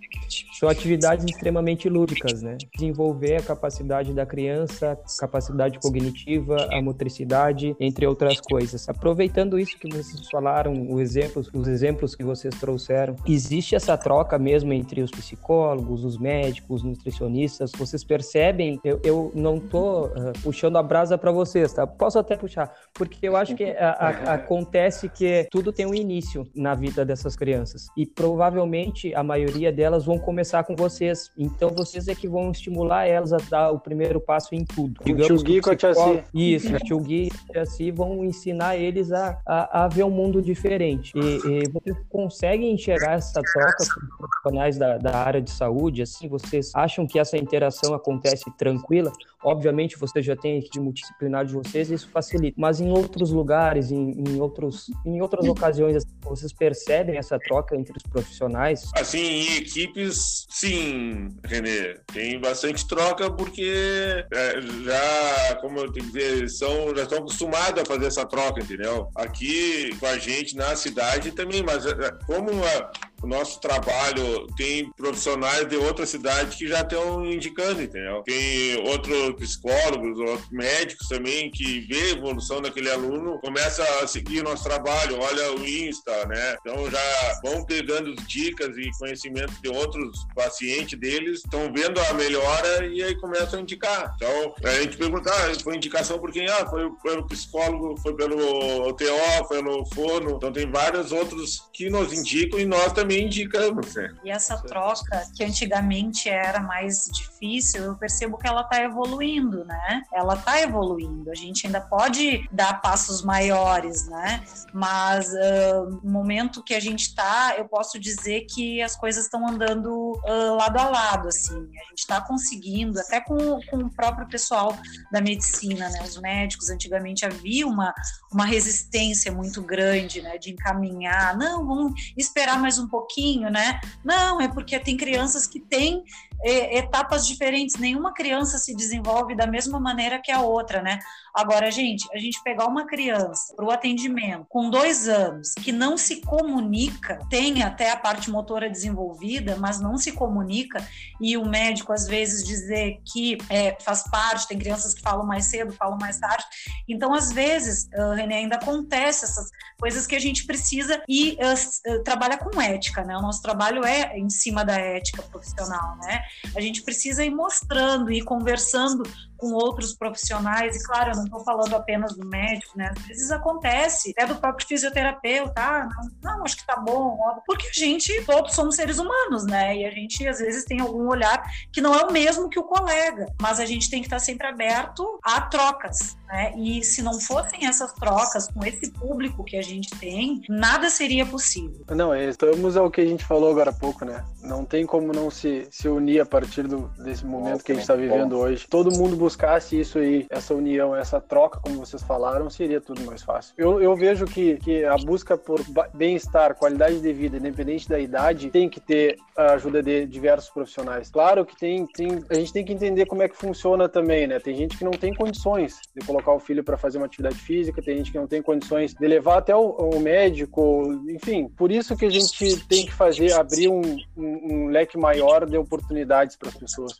São atividades extremamente lúdicas, né? Desenvolver a capacidade da criança, capacidade cognitiva, a motricidade, entre outras coisas. Aproveitando isso que vocês falaram os exemplos, os exemplos que vocês trouxeram, existe essa troca mesmo entre os psicólogos, os médicos, os nutricionistas? Vocês percebem? Eu, eu não tô uh, puxando a brasa para vocês, tá? Posso até puxar, porque eu acho que a, a, acontece que tudo tem um início na vida dessas crianças e provavelmente a maioria delas vão começar com vocês. Então vocês é que vão estimular elas a dar o primeiro passo em tudo. Digamos o tio Gui com a Tia Isso, o tio Gui e a Tia vão ensinar eles a, a, a ver um mundo diferente diferente. E, e vocês conseguem enxergar essa troca com profissionais da, da área de saúde? Assim, vocês acham que essa interação acontece tranquila? Obviamente, você já tem equipe multidisciplinar de vocês e isso facilita. Mas em outros lugares, em, em, outros, em outras ocasiões, assim, vocês percebem essa troca entre os profissionais? Assim, em equipes, sim, Renê. Tem bastante troca porque é, já, como eu tenho que dizer, são, já estão acostumados a fazer essa troca, entendeu? Aqui com a gente na cidade também, mas é, como uma o nosso trabalho tem profissionais de outra cidade que já estão indicando, entendeu? Tem outros psicólogos, outros médicos também que vê a evolução daquele aluno, começa a seguir o nosso trabalho, olha o Insta, né? Então já vão pegando dicas e conhecimento de outros pacientes deles, estão vendo a melhora e aí começam a indicar. Então a gente pergunta, ah, foi indicação por quem? Ah, foi pelo psicólogo, foi pelo TO, foi pelo fono. Então tem vários outros que nos indicam e nós também indicamos. Né? E essa troca que antigamente era mais difícil, eu percebo que ela está evoluindo, né? Ela está evoluindo. A gente ainda pode dar passos maiores, né? Mas uh, no momento que a gente está, eu posso dizer que as coisas estão andando uh, lado a lado, assim. A gente está conseguindo, até com, com o próprio pessoal da medicina, né? Os médicos, antigamente havia uma, uma resistência muito grande, né? De encaminhar, não, vamos esperar mais um pouquinho, né? Não, é porque tem crianças que têm etapas diferentes, nenhuma criança se desenvolve da mesma maneira que a outra, né? Agora, gente, a gente pegar uma criança para o atendimento com dois anos que não se comunica, tem até a parte motora desenvolvida, mas não se comunica, e o médico às vezes dizer que é, faz parte, tem crianças que falam mais cedo, falam mais tarde. Então, às vezes, uh, René, ainda acontece essas coisas que a gente precisa e uh, uh, trabalha com ética, né? O nosso trabalho é em cima da ética profissional, né? A gente precisa ir mostrando e conversando com outros profissionais, e claro, eu não estou falando apenas do médico, né? Às vezes acontece, é do próprio fisioterapeuta, ah, não, não, acho que tá bom, porque a gente, todos somos seres humanos, né? E a gente, às vezes, tem algum olhar que não é o mesmo que o colega, mas a gente tem que estar sempre aberto a trocas, né? E se não fossem essas trocas com esse público que a gente tem, nada seria possível. Não, estamos ao que a gente falou agora há pouco, né? Não tem como não se, se unir a partir do, desse momento que a gente está vivendo hoje. Todo mundo busca buscasse isso aí, essa união, essa troca, como vocês falaram, seria tudo mais fácil. Eu, eu vejo que, que a busca por bem-estar, qualidade de vida, independente da idade, tem que ter a ajuda de diversos profissionais. Claro que tem, tem a gente tem que entender como é que funciona também, né? Tem gente que não tem condições de colocar o filho para fazer uma atividade física, tem gente que não tem condições de levar até o, o médico, enfim. Por isso que a gente tem que fazer, abrir um, um, um leque maior de oportunidades para as pessoas.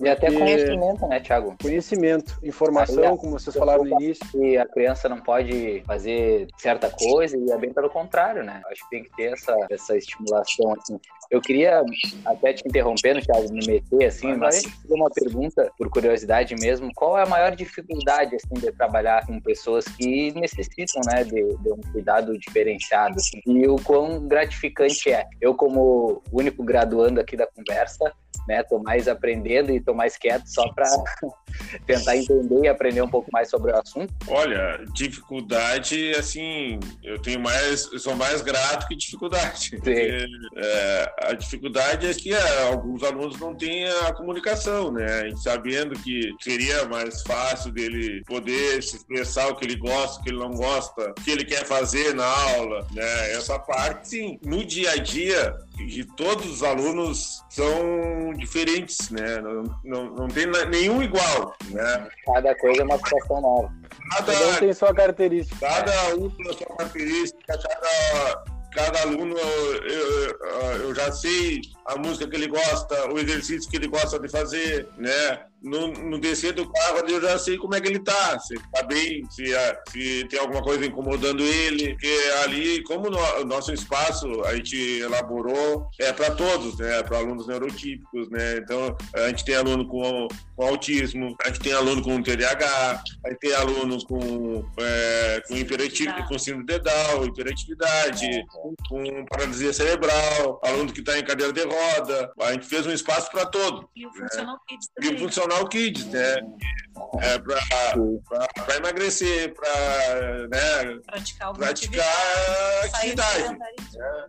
E até conhecimento, né, Thiago? conhecimento, informação, como vocês falaram no início. E a criança não pode fazer certa coisa e é bem pelo contrário, né? Acho que tem que ter essa, essa estimulação, assim. Eu queria, até te interrompendo, Thiago, me meter, assim, mas uma pergunta, por curiosidade mesmo, qual é a maior dificuldade, assim, de trabalhar com pessoas que necessitam, né, de, de um cuidado diferenciado, assim, e o quão gratificante é. Eu, como único graduando aqui da conversa, né? Tô mais aprendendo e tô mais quieto só para tentar entender e aprender um pouco mais sobre o assunto. Olha, dificuldade, assim, eu tenho mais, eu sou mais grato que dificuldade. Porque, é, a dificuldade é que é, alguns alunos não têm a comunicação, né? sabendo que seria mais fácil dele poder se expressar o que ele gosta, o que ele não gosta, o que ele quer fazer na aula, né? Essa parte, sim. No dia a dia, de todos os alunos são diferentes, né? Não, não, não tem nenhum igual, né? Cada coisa é uma situação nova. Cada, cada um tem sua característica. Cada um tem sua característica, cada, cada aluno eu, eu, eu já sei a música que ele gosta, o exercício que ele gosta de fazer, né? No, no descer do carro eu já sei como é que ele tá, se tá bem, se, se tem alguma coisa incomodando ele, porque ali, como no, o nosso espaço a gente elaborou, é para todos, né? Para alunos neurotípicos, né? Então, a gente tem aluno com, com autismo, a gente tem aluno com TDAH, a gente tem aluno com, é, com hiperatividade, com síndrome de Down, hiperatividade, com, com paralisia cerebral, aluno que está em cadeira de rodas, roda. A gente fez um espaço para todo. E o né? Funcional Kids também. E o Funcional Kids, né? É, para emagrecer, para né, praticar, praticar atividade.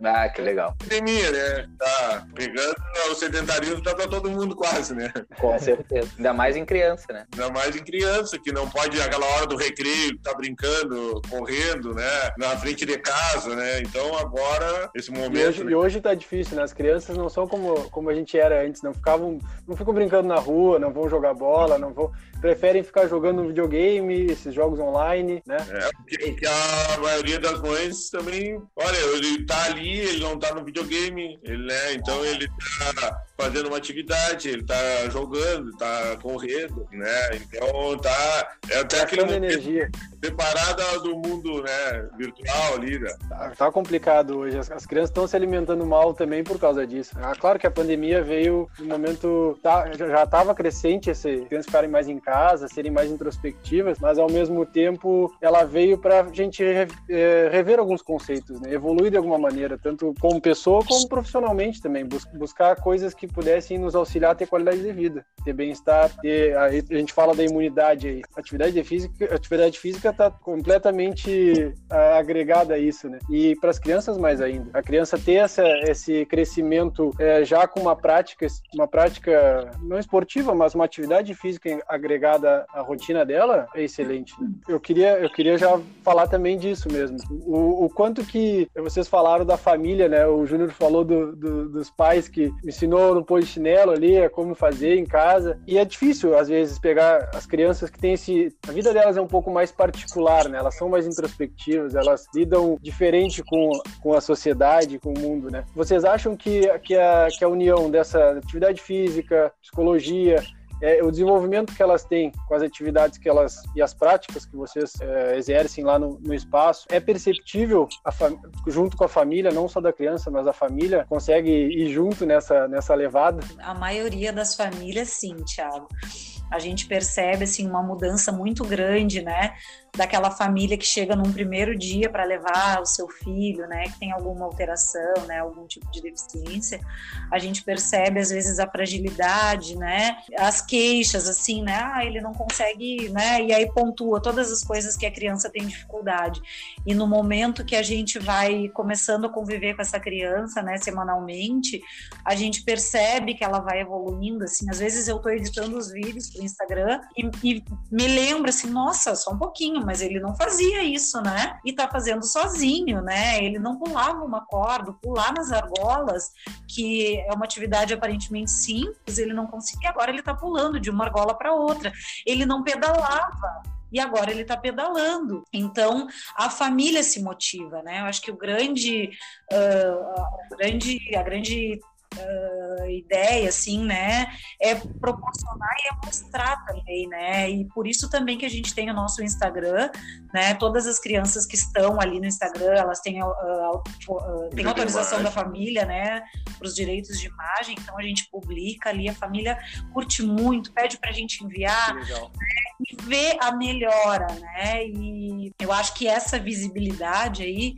Ah, que legal. Academia, né? Tá pegando o sedentarismo tá para todo mundo quase, né? Com certeza. Ainda mais em criança, né? Ainda mais em criança, que não pode aquela hora do recreio, tá brincando, correndo, né? Na frente de casa, né? Então agora, esse momento. E hoje, né? e hoje tá difícil, né? As crianças não são como, como a gente era antes, não ficavam, não ficam brincando na rua, não vão jogar bola, não vão, preferem ficar jogando videogame, esses jogos online, né? É, porque a maioria das mães também, olha, ele tá ali, ele não tá no videogame, ele, né? Então ele tá fazendo uma atividade, ele tá jogando, tá correndo, né? Então tá é até aquele momento energia. separada do mundo, né, virtual ali, né? Tá, tá complicado hoje. As, as crianças estão se alimentando mal também por causa disso. Ah, claro que a pandemia veio no momento tá, já estava crescente esse crianças ficarem mais em casa, serem mais introspectivas, mas ao mesmo tempo ela veio para a gente é, rever alguns conceitos, né? evoluir de alguma maneira, tanto como pessoa como profissionalmente também, bus buscar coisas que pudessem nos auxiliar a ter qualidade de vida, ter bem-estar, ter a, gente fala da imunidade aí, atividade física, atividade física está completamente agregada a isso, né? E para as crianças mais ainda, a criança ter essa, esse crescimento é, já com uma prática, uma prática não esportiva, mas uma atividade física agregada à rotina dela é excelente. Eu queria, eu queria já falar também disso mesmo. O, o quanto que vocês falaram da família, né? O Júnior falou do, do, dos pais que ensinou no pôr de chinelo ali, é como fazer em casa. E é difícil, às vezes, pegar as crianças que têm esse. A vida delas é um pouco mais particular, né? Elas são mais introspectivas, elas lidam diferente com, com a sociedade, com o mundo, né? Vocês acham que, que, a, que a união dessa atividade física, psicologia, é, o desenvolvimento que elas têm com as atividades que elas e as práticas que vocês é, exercem lá no, no, espaço é perceptível junto com a família, não só da criança, mas a família consegue ir junto nessa, nessa levada? A maioria das famílias, sim, Thiago a gente percebe assim uma mudança muito grande, né, daquela família que chega num primeiro dia para levar o seu filho, né, que tem alguma alteração, né, algum tipo de deficiência, a gente percebe às vezes a fragilidade, né, as queixas assim, né, ah, ele não consegue, né, e aí pontua todas as coisas que a criança tem dificuldade. E no momento que a gente vai começando a conviver com essa criança, né, semanalmente, a gente percebe que ela vai evoluindo, assim, às vezes eu estou editando os vídeos pro Instagram e, e me lembra assim, nossa, só um pouquinho mas ele não fazia isso, né? E tá fazendo sozinho, né? Ele não pulava uma corda, pular nas argolas, que é uma atividade aparentemente simples, ele não conseguia, agora ele tá pulando de uma argola para outra. Ele não pedalava, e agora ele está pedalando. Então a família se motiva, né? Eu acho que o grande, uh, a grande, a grande uh, ideia, assim, né, é proporcionar e é mostrar também, né, e por isso também que a gente tem o nosso Instagram, né, todas as crianças que estão ali no Instagram, elas têm, uh, uh, têm autorização da família, né, para os direitos de imagem, então a gente publica ali, a família curte muito, pede para a gente enviar, né, e vê a melhora, né, e eu acho que essa visibilidade aí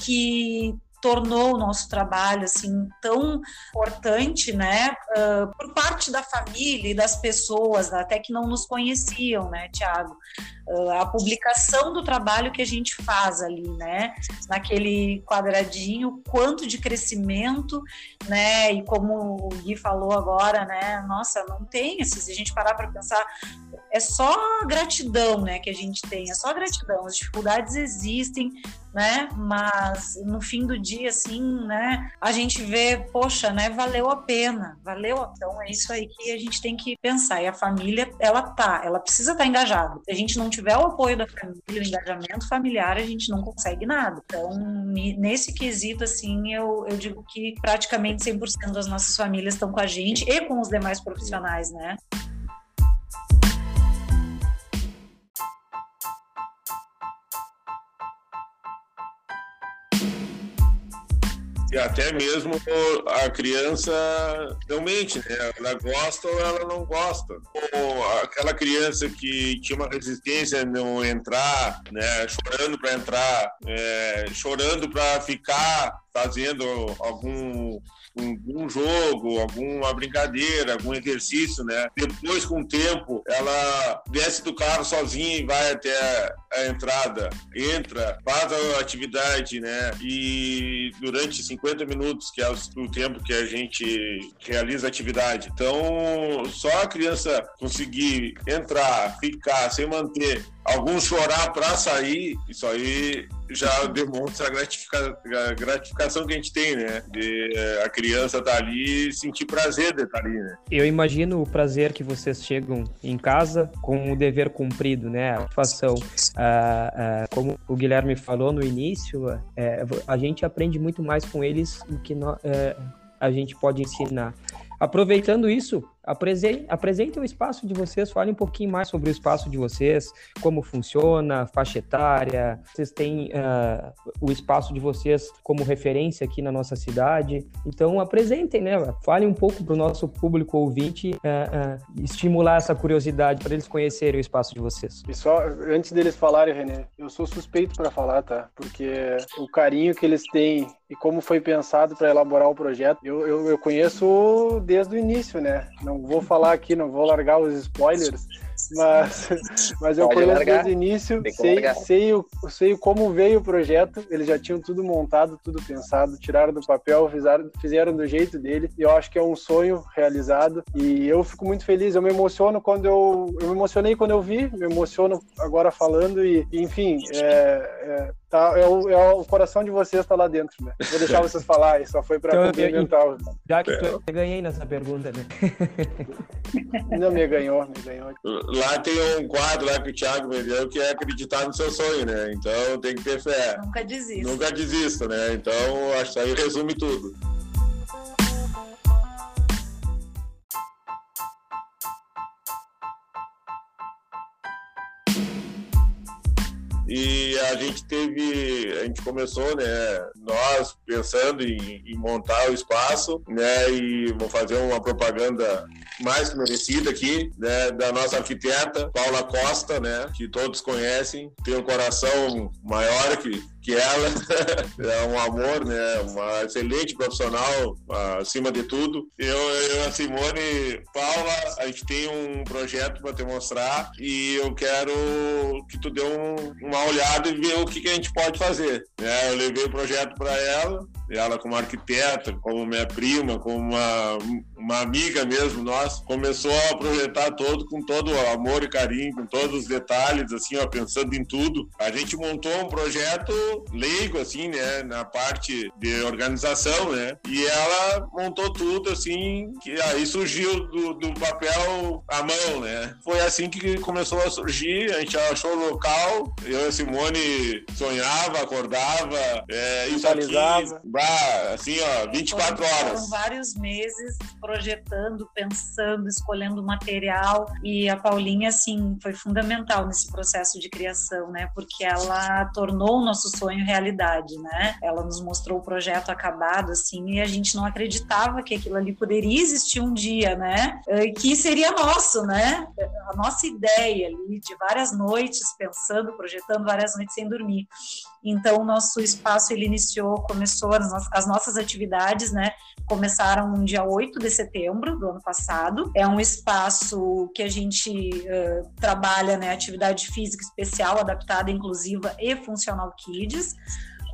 que tornou o nosso trabalho assim tão importante, né, uh, por parte da família e das pessoas, até que não nos conheciam, né, Tiago, uh, a publicação do trabalho que a gente faz ali, né, naquele quadradinho, quanto de crescimento, né, e como o Gui falou agora, né, nossa, não tem, assim, se a gente parar para pensar, é só gratidão, né, que a gente tem, é só gratidão, as dificuldades existem, né? Mas no fim do dia, assim, né? A gente vê, poxa, né? Valeu a pena, valeu. Então é isso aí que a gente tem que pensar. E a família, ela tá, ela precisa estar tá engajada. Se a gente não tiver o apoio da família, o engajamento familiar, a gente não consegue nada. Então, nesse quesito, assim, eu, eu digo que praticamente 100% das nossas famílias estão com a gente e com os demais profissionais, né? E até mesmo a criança não mente, né? Ela gosta ou ela não gosta. Ou aquela criança que tinha uma resistência não entrar, né? Chorando para entrar, é, chorando para ficar fazendo algum um, jogo, alguma brincadeira, algum exercício, né? Depois, com o tempo, ela desce do carro sozinha e vai até a entrada, entra, faz a atividade, né? E durante 50 minutos, que é o tempo que a gente realiza a atividade. Então, só a criança conseguir entrar, ficar, se manter alguns chorar para sair, isso aí já demonstra a, gratifica, a gratificação que a gente tem, né? De eh, a criança estar tá ali e sentir prazer de estar tá ali, né? Eu imagino o prazer que vocês chegam em casa com o dever cumprido, né? A satisfação. Ah, ah, como o Guilherme falou no início, é, a gente aprende muito mais com eles do que nós, é, a gente pode ensinar. Aproveitando isso, apresentem o espaço de vocês, falem um pouquinho mais sobre o espaço de vocês, como funciona, faixa etária, vocês têm uh, o espaço de vocês como referência aqui na nossa cidade. Então, apresentem, né? Falem um pouco para o nosso público ouvinte, uh, uh, estimular essa curiosidade para eles conhecerem o espaço de vocês. E só, antes deles falarem, Renê, eu sou suspeito para falar, tá? Porque o carinho que eles têm e como foi pensado para elaborar o projeto, eu, eu, eu, conheço desde o início, né? Não vou falar aqui, não vou largar os spoilers, mas, mas eu conheço largar. desde o início, sei, sei, o, sei como veio o projeto, eles já tinham tudo montado, tudo pensado, tiraram do papel, fizeram, fizeram do jeito dele, e eu acho que é um sonho realizado, e eu fico muito feliz, eu me emociono quando eu, eu me emocionei quando eu vi, me emociono agora falando, e enfim, é, é Tá, é, o, é o coração de vocês tá lá dentro, né? Vou deixar vocês falar, isso só foi para então, complementar. Já que tu, eu ganhei nessa pergunta, né? Não, me ganhou, me ganhou. Lá tem um quadro lá que o Thiago me deu que é acreditar no seu sonho, né? Então tem que ter fé. Nunca desista. Nunca desista, né? Então acho que aí resume tudo. E a gente teve, a gente começou, né, nós pensando em, em montar o espaço, né, e vou fazer uma propaganda mais que merecida aqui, né, da nossa arquiteta Paula Costa, né, que todos conhecem, tem um coração maior que que ela é um amor, né? Uma excelente profissional, acima de tudo. Eu, eu a Simone Paula, a gente tem um projeto para te mostrar e eu quero que tu dê um, uma olhada e ver o que, que a gente pode fazer. Né? Eu levei o projeto para ela, ela como arquiteta, como minha prima, como uma, uma amiga mesmo nossa, começou a projetar todo com todo o amor e carinho, com todos os detalhes, assim, ó, pensando em tudo. A gente montou um projeto leigo, assim, né, na parte de organização, né, e ela montou tudo, assim, que aí surgiu do, do papel à mão, né. Foi assim que começou a surgir, a gente achou o local, eu e a Simone sonhava, acordava, é, isso aqui, bah, assim, ó, 24 foram, horas. Foram vários meses projetando, pensando, escolhendo material, e a Paulinha, assim, foi fundamental nesse processo de criação, né, porque ela tornou o nosso sonho sonho realidade, né? Ela nos mostrou o projeto acabado, assim, e a gente não acreditava que aquilo ali poderia existir um dia, né? Eh, que seria nosso, né? A nossa ideia ali de várias noites pensando, projetando várias noites sem dormir. Então, o nosso espaço, ele iniciou, começou, as nossas atividades, né? Começaram no dia 8 de setembro do ano passado. É um espaço que a gente uh, trabalha, né? Atividade física especial, adaptada, inclusiva e funcional kids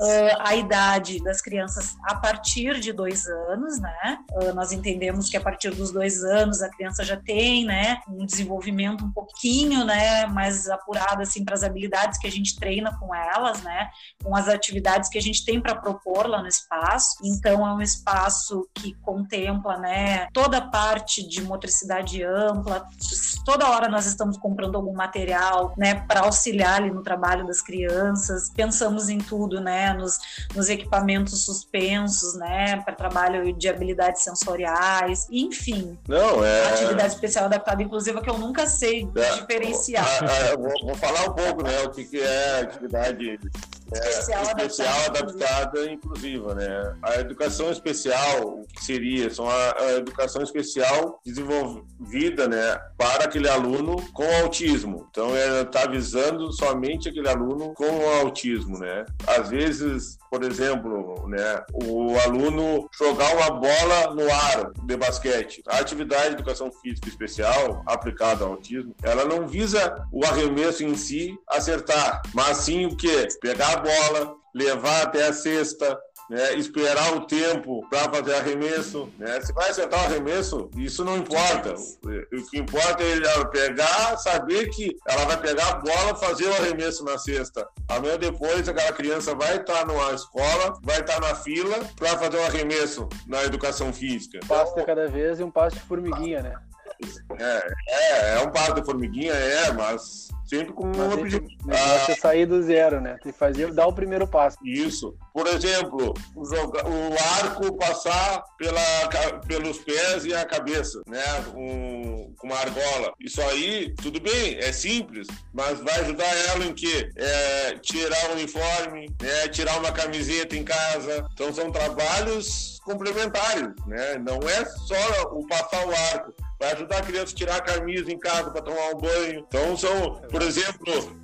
uh, a idade das crianças a partir de dois anos, né? Uh, nós entendemos que a partir dos dois anos a criança já tem, né, um desenvolvimento um pouquinho, né, mais apurado assim para as habilidades que a gente treina com elas, né, com as atividades que a gente tem para propor lá no espaço. Então é um espaço que contempla, né, toda a parte de motricidade ampla. Toda hora nós estamos comprando algum material, né, para auxiliar ali no trabalho das crianças. Pensamos em tudo, né, nos, nos equipamentos suspensos, né, para trabalho de habilidades sensoriais, enfim. Não, é. Atividade especial adaptada inclusiva que eu nunca sei é, diferenciar. É, é, vou, vou, falar um pouco, né, o que, que é atividade especial, é, especial adaptada, inclusiva, né? A educação especial, o que seria? São a, a, educação especial desenvolvida, né, para aquele aluno com autismo. Então, ela está visando somente aquele aluno com autismo, né? Às vezes, por exemplo, né, o aluno jogar uma bola no ar de basquete. A atividade de educação física especial aplicada ao autismo, ela não visa o arremesso em si acertar, mas sim o que? Pegar bola, levar até a cesta, né? esperar o tempo para fazer arremesso. Né? Se vai acertar o arremesso, isso não importa. O que importa é ela pegar, saber que ela vai pegar a bola, fazer o arremesso na cesta. Amanhã depois, aquela criança vai estar numa escola, vai estar na fila para fazer o arremesso na educação física. Um passo de cada vez e um passo de formiguinha, né? É, é, é um passo de formiguinha, é, mas sempre com um objetivo. Você ah, sair do zero, né? Tem que fazer, dar o primeiro passo. Isso. Por exemplo, o, o arco passar pela, pelos pés e a cabeça, né? Um, com uma argola. Isso aí, tudo bem, é simples, mas vai ajudar ela em quê? É, tirar o uniforme, né? tirar uma camiseta em casa. Então são trabalhos complementares, né? Não é só o passar o arco vai ajudar a criança a tirar a camisa em casa para tomar um banho. Então, são, por exemplo,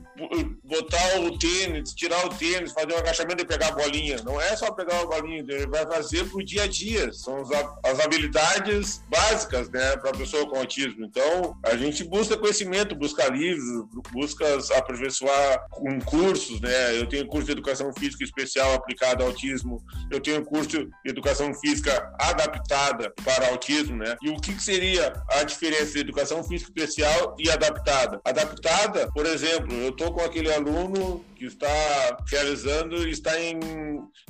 botar o tênis, tirar o tênis, fazer um agachamento e pegar a bolinha. Não é só pegar a bolinha, ele vai fazer pro dia a dia. São as habilidades básicas, né, para pessoa com autismo. Então, a gente busca conhecimento, busca livros, busca aperfeiçoar com cursos, né? Eu tenho curso de educação física especial aplicado ao autismo. Eu tenho curso de educação física adaptada para autismo, né? E o que seria a diferença de educação física especial e adaptada? Adaptada, por exemplo, eu tô com aquele aluno que está realizando e está em,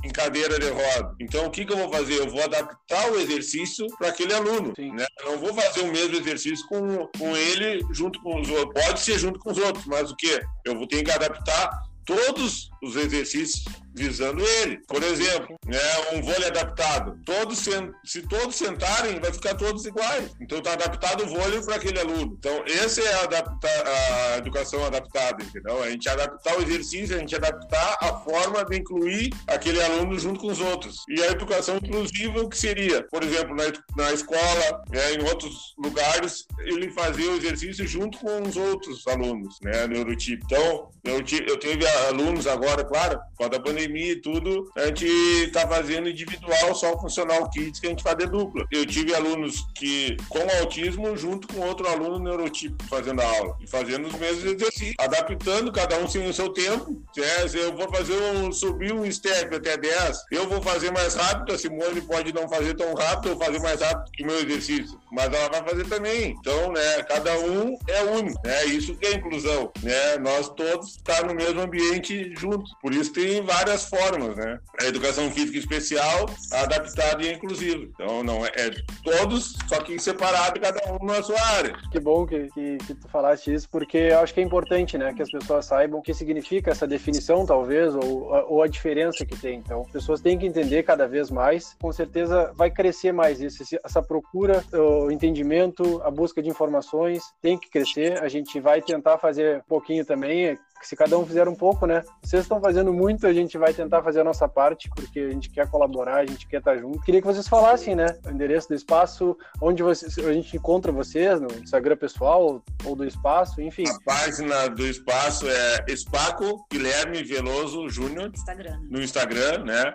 em cadeira de roda. Então, o que, que eu vou fazer? Eu vou adaptar o exercício para aquele aluno. Né? Não vou fazer o mesmo exercício com, com ele junto com os outros. Pode ser junto com os outros, mas o que? Eu vou ter que adaptar todos os exercícios visando ele. Por exemplo, né, um vôlei adaptado. Todos, se todos sentarem, vai ficar todos iguais. Então está adaptado o vôlei para aquele aluno. Então, essa é a, adapta, a educação adaptada, entendeu? A gente adaptar o exercício, a gente adaptar a forma de incluir aquele aluno junto com os outros. E a educação inclusiva, o que seria? Por exemplo, na, na escola, né, em outros lugares, ele fazia o exercício junto com os outros alunos, né, neurotipo. Então, eu, eu tive alunos agora, claro, quando a pandemia e tudo, a gente está fazendo individual, só o funcional kids que a gente faz de dupla. Eu tive alunos que com autismo junto com outro aluno neurotipo fazendo a aula e fazendo os mesmos exercícios, adaptando cada um sem o seu tempo. Se eu vou fazer um subir um step até 10, eu vou fazer mais rápido, a Simone pode não fazer tão rápido, eu fazer mais rápido que o meu exercício, mas ela vai fazer também. Então, né, cada um é único, né? Isso que é inclusão, né? Nós todos estar tá no mesmo ambiente juntos. Por isso tem várias formas, né? A educação física especial, adaptada e inclusiva. Então, não é, é todos, só que separado, cada um na sua área. Que bom que, que, que, tu falaste isso, porque eu acho que é importante, né? Que as pessoas saibam o que significa essa definição, talvez, ou, ou a diferença que tem. Então, as pessoas têm que entender cada vez mais. Com certeza vai crescer mais isso, essa procura, o entendimento, a busca de informações tem que crescer. A gente vai tentar fazer um pouquinho também, se cada um fizer um pouco, né? Vocês estão fazendo muito, a gente vai tentar fazer a nossa parte, porque a gente quer colaborar, a gente quer estar junto. Queria que vocês falassem, né? O endereço do espaço, onde vocês, a gente encontra vocês, no Instagram pessoal ou do espaço, enfim. A página do espaço é Espaco Guilherme Veloso Júnior. Instagram. No Instagram, né?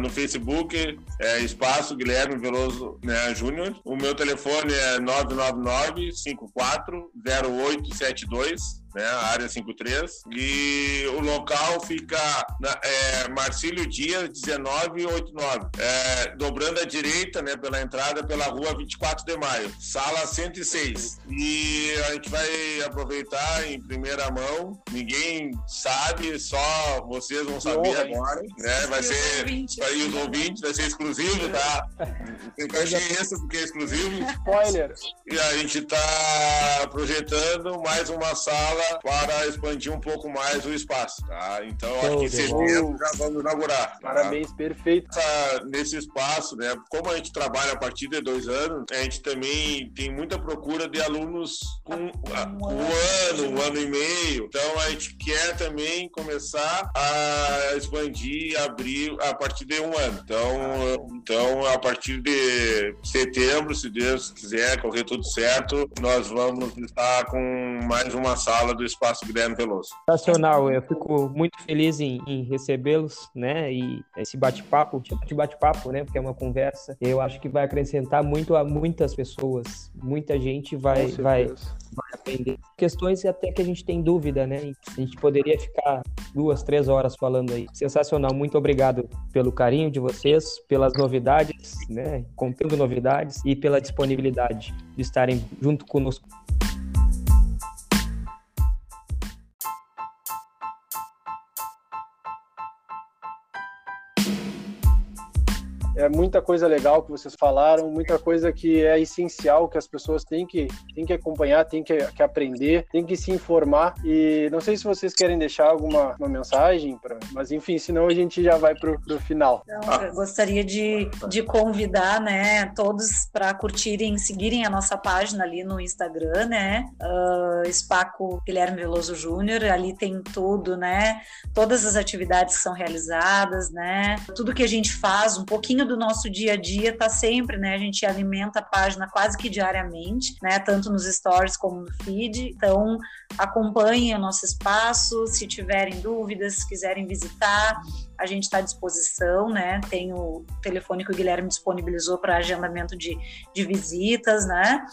no Facebook é Espaço Guilherme Veloso né, Júnior. O meu telefone é 999 54 0872 né, a área 53, e o local fica na é, Marcílio Dias 1989, é, dobrando à direita, né, pela entrada pela rua 24 de maio, sala 106. E a gente vai aproveitar em primeira mão, ninguém sabe, só vocês vão saber agora, né, vai ser, aí os ouvintes, vai ser exclusivo, tá? Tem isso porque é exclusivo. Spoiler! E a gente tá projetando mais uma sala para expandir um pouco mais o espaço, tá? Então, aqui em setembro já vamos inaugurar. Tá? Parabéns, perfeito. nesse espaço, né? Como a gente trabalha a partir de dois anos, a gente também tem muita procura de alunos com um, ano, um ano e meio. Então, a gente quer também começar a expandir, abrir a partir de um ano. Então, então a partir de setembro, se Deus quiser, correr tudo certo, nós vamos estar com mais uma sala do Espaço Guilherme Veloso. Sensacional, eu fico muito feliz em, em recebê-los, né? E esse bate-papo, tipo de bate-papo, né? Porque é uma conversa, eu acho que vai acrescentar muito a muitas pessoas. Muita gente vai, vai, vai aprender. Questões até que a gente tem dúvida, né? A gente poderia ficar duas, três horas falando aí. Sensacional. Muito obrigado pelo carinho de vocês, pelas novidades, né? Contendo novidades e pela disponibilidade de estarem junto conosco. É muita coisa legal que vocês falaram, muita coisa que é essencial que as pessoas têm que, têm que acompanhar, têm que, que aprender, têm que se informar. E não sei se vocês querem deixar alguma uma mensagem, pra, mas enfim, senão a gente já vai pro, pro final. Então, eu gostaria de, de convidar, né, todos para curtirem, seguirem a nossa página ali no Instagram, né, uh, Espaco Guilherme Veloso Júnior, ali tem tudo, né, todas as atividades que são realizadas, né, tudo que a gente faz, um pouquinho do do nosso dia a dia está sempre, né? A gente alimenta a página quase que diariamente, né? Tanto nos stories como no feed. Então, acompanhem o nosso espaço. Se tiverem dúvidas, se quiserem visitar, a gente está à disposição, né? Tem o telefone que o Guilherme disponibilizou para agendamento de, de visitas, né?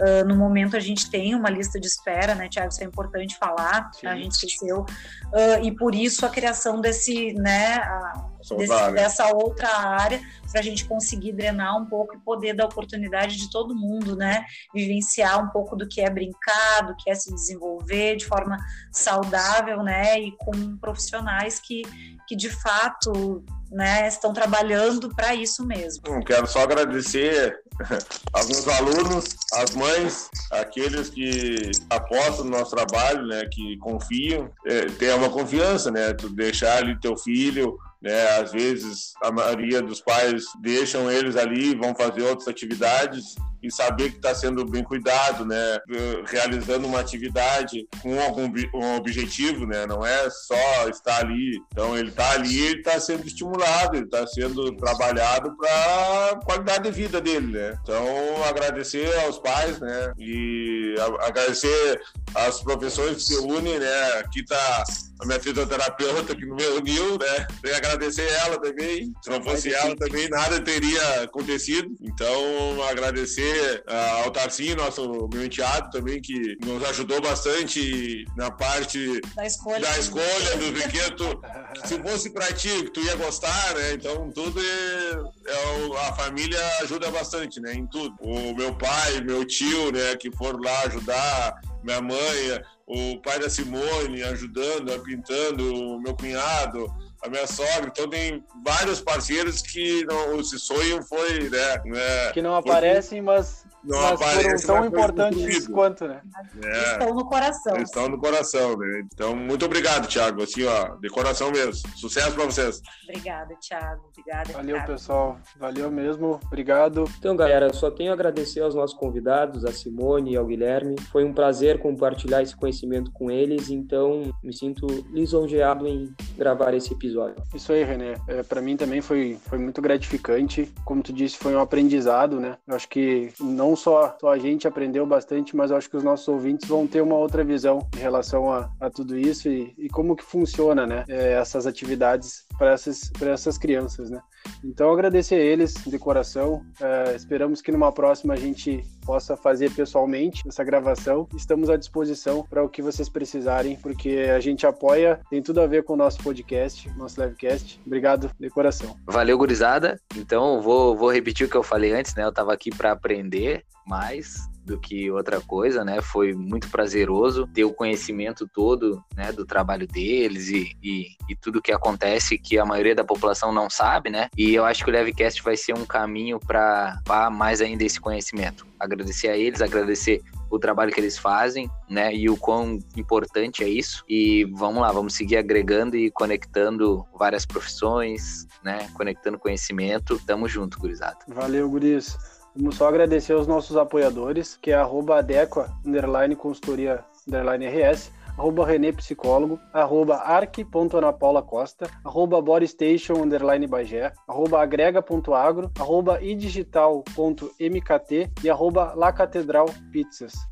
Uh, no momento a gente tem uma lista de espera, né, Tiago? Isso é importante falar, Sim. a gente esqueceu. Uh, e por isso a criação desse, né, a, desse, dessa outra área, para a gente conseguir drenar um pouco e poder dar oportunidade de todo mundo, né, vivenciar um pouco do que é brincar, do que é se desenvolver de forma saudável, né, e com profissionais que, que de fato né, estão trabalhando para isso mesmo. Hum, quero só agradecer alguns alunos, as mães, aqueles que apostam no nosso trabalho, né, que confiam, é, tem uma confiança, né, tu deixar ali teu filho né? Às vezes a maioria dos pais deixam eles ali, vão fazer outras atividades e saber que está sendo bem cuidado, né? Realizando uma atividade com algum um objetivo, né? Não é só estar ali. Então ele está ali, ele está sendo estimulado, ele está sendo trabalhado para qualidade de vida dele, né? Então agradecer aos pais, né? E agradecer aos professores que se unem, né? Aqui está a minha fisioterapeuta que me uniu, né? Tenho que agradecer ela também. Se não fosse ela também, nada teria acontecido. Então, agradecer uh, ao Tarcinho, nosso meu enteado também, que nos ajudou bastante na parte da escolha, da escolha do brinquedo. Se fosse pra ti, tu ia gostar, né? Então, tudo é, é, a família ajuda bastante, né? Em tudo. O meu pai, meu tio, né? Que foram lá ajudar, minha mãe, o pai da Simone ajudando, pintando, o meu cunhado, a minha sogra. Então tem vários parceiros que não, esse sonho foi, né? né que não aparecem, mas não mas aparece, foram tão importantes quanto, né? É, estão no coração. Estão no coração, né? Então, muito obrigado, Thiago. Assim, ó, de coração mesmo. Sucesso para vocês. Obrigada, Thiago. Obrigada. Valeu, Thiago. pessoal. Valeu mesmo. Obrigado. Então, galera, só tenho a agradecer aos nossos convidados, a Simone e ao Guilherme. Foi um prazer compartilhar esse conhecimento com eles, então me sinto lisonjeado em gravar esse episódio. Isso aí, René. É, para mim também foi, foi muito gratificante. Como tu disse, foi um aprendizado, né? Eu acho que não só, só a gente aprendeu bastante, mas acho que os nossos ouvintes vão ter uma outra visão em relação a, a tudo isso e, e, como que funciona, né, é, essas atividades para essas, essas crianças, né. Então, agradecer a eles de coração. É, esperamos que numa próxima a gente possa fazer pessoalmente essa gravação. Estamos à disposição para o que vocês precisarem, porque a gente apoia, tem tudo a ver com o nosso podcast, nosso livecast. Obrigado de coração. Valeu, gurizada. Então, vou, vou repetir o que eu falei antes, né? Eu estava aqui para aprender mais do que outra coisa, né? Foi muito prazeroso ter o conhecimento todo, né, do trabalho deles e, e, e, tudo que acontece que a maioria da população não sabe, né? E eu acho que o Levcast vai ser um caminho para mais ainda esse conhecimento. Agradecer a eles, agradecer o trabalho que eles fazem, né? E o quão importante é isso. E vamos lá, vamos seguir agregando e conectando várias profissões, né? Conectando conhecimento. Tamo junto, gurizada. Valeu, guris. Vamos só agradecer aos nossos apoiadores, que é arroba adequa, underline consultoria, underline RS, arroba René Psicólogo, arroba arc.anapaulacosta, arroba bodystation, underline Bagé, arroba agrega.agro, arroba idigital.mkt e arroba.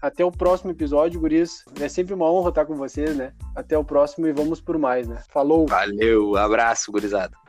Até o próximo episódio, guris. É sempre uma honra estar com vocês, né? Até o próximo e vamos por mais, né? Falou! Valeu, abraço, gurizada.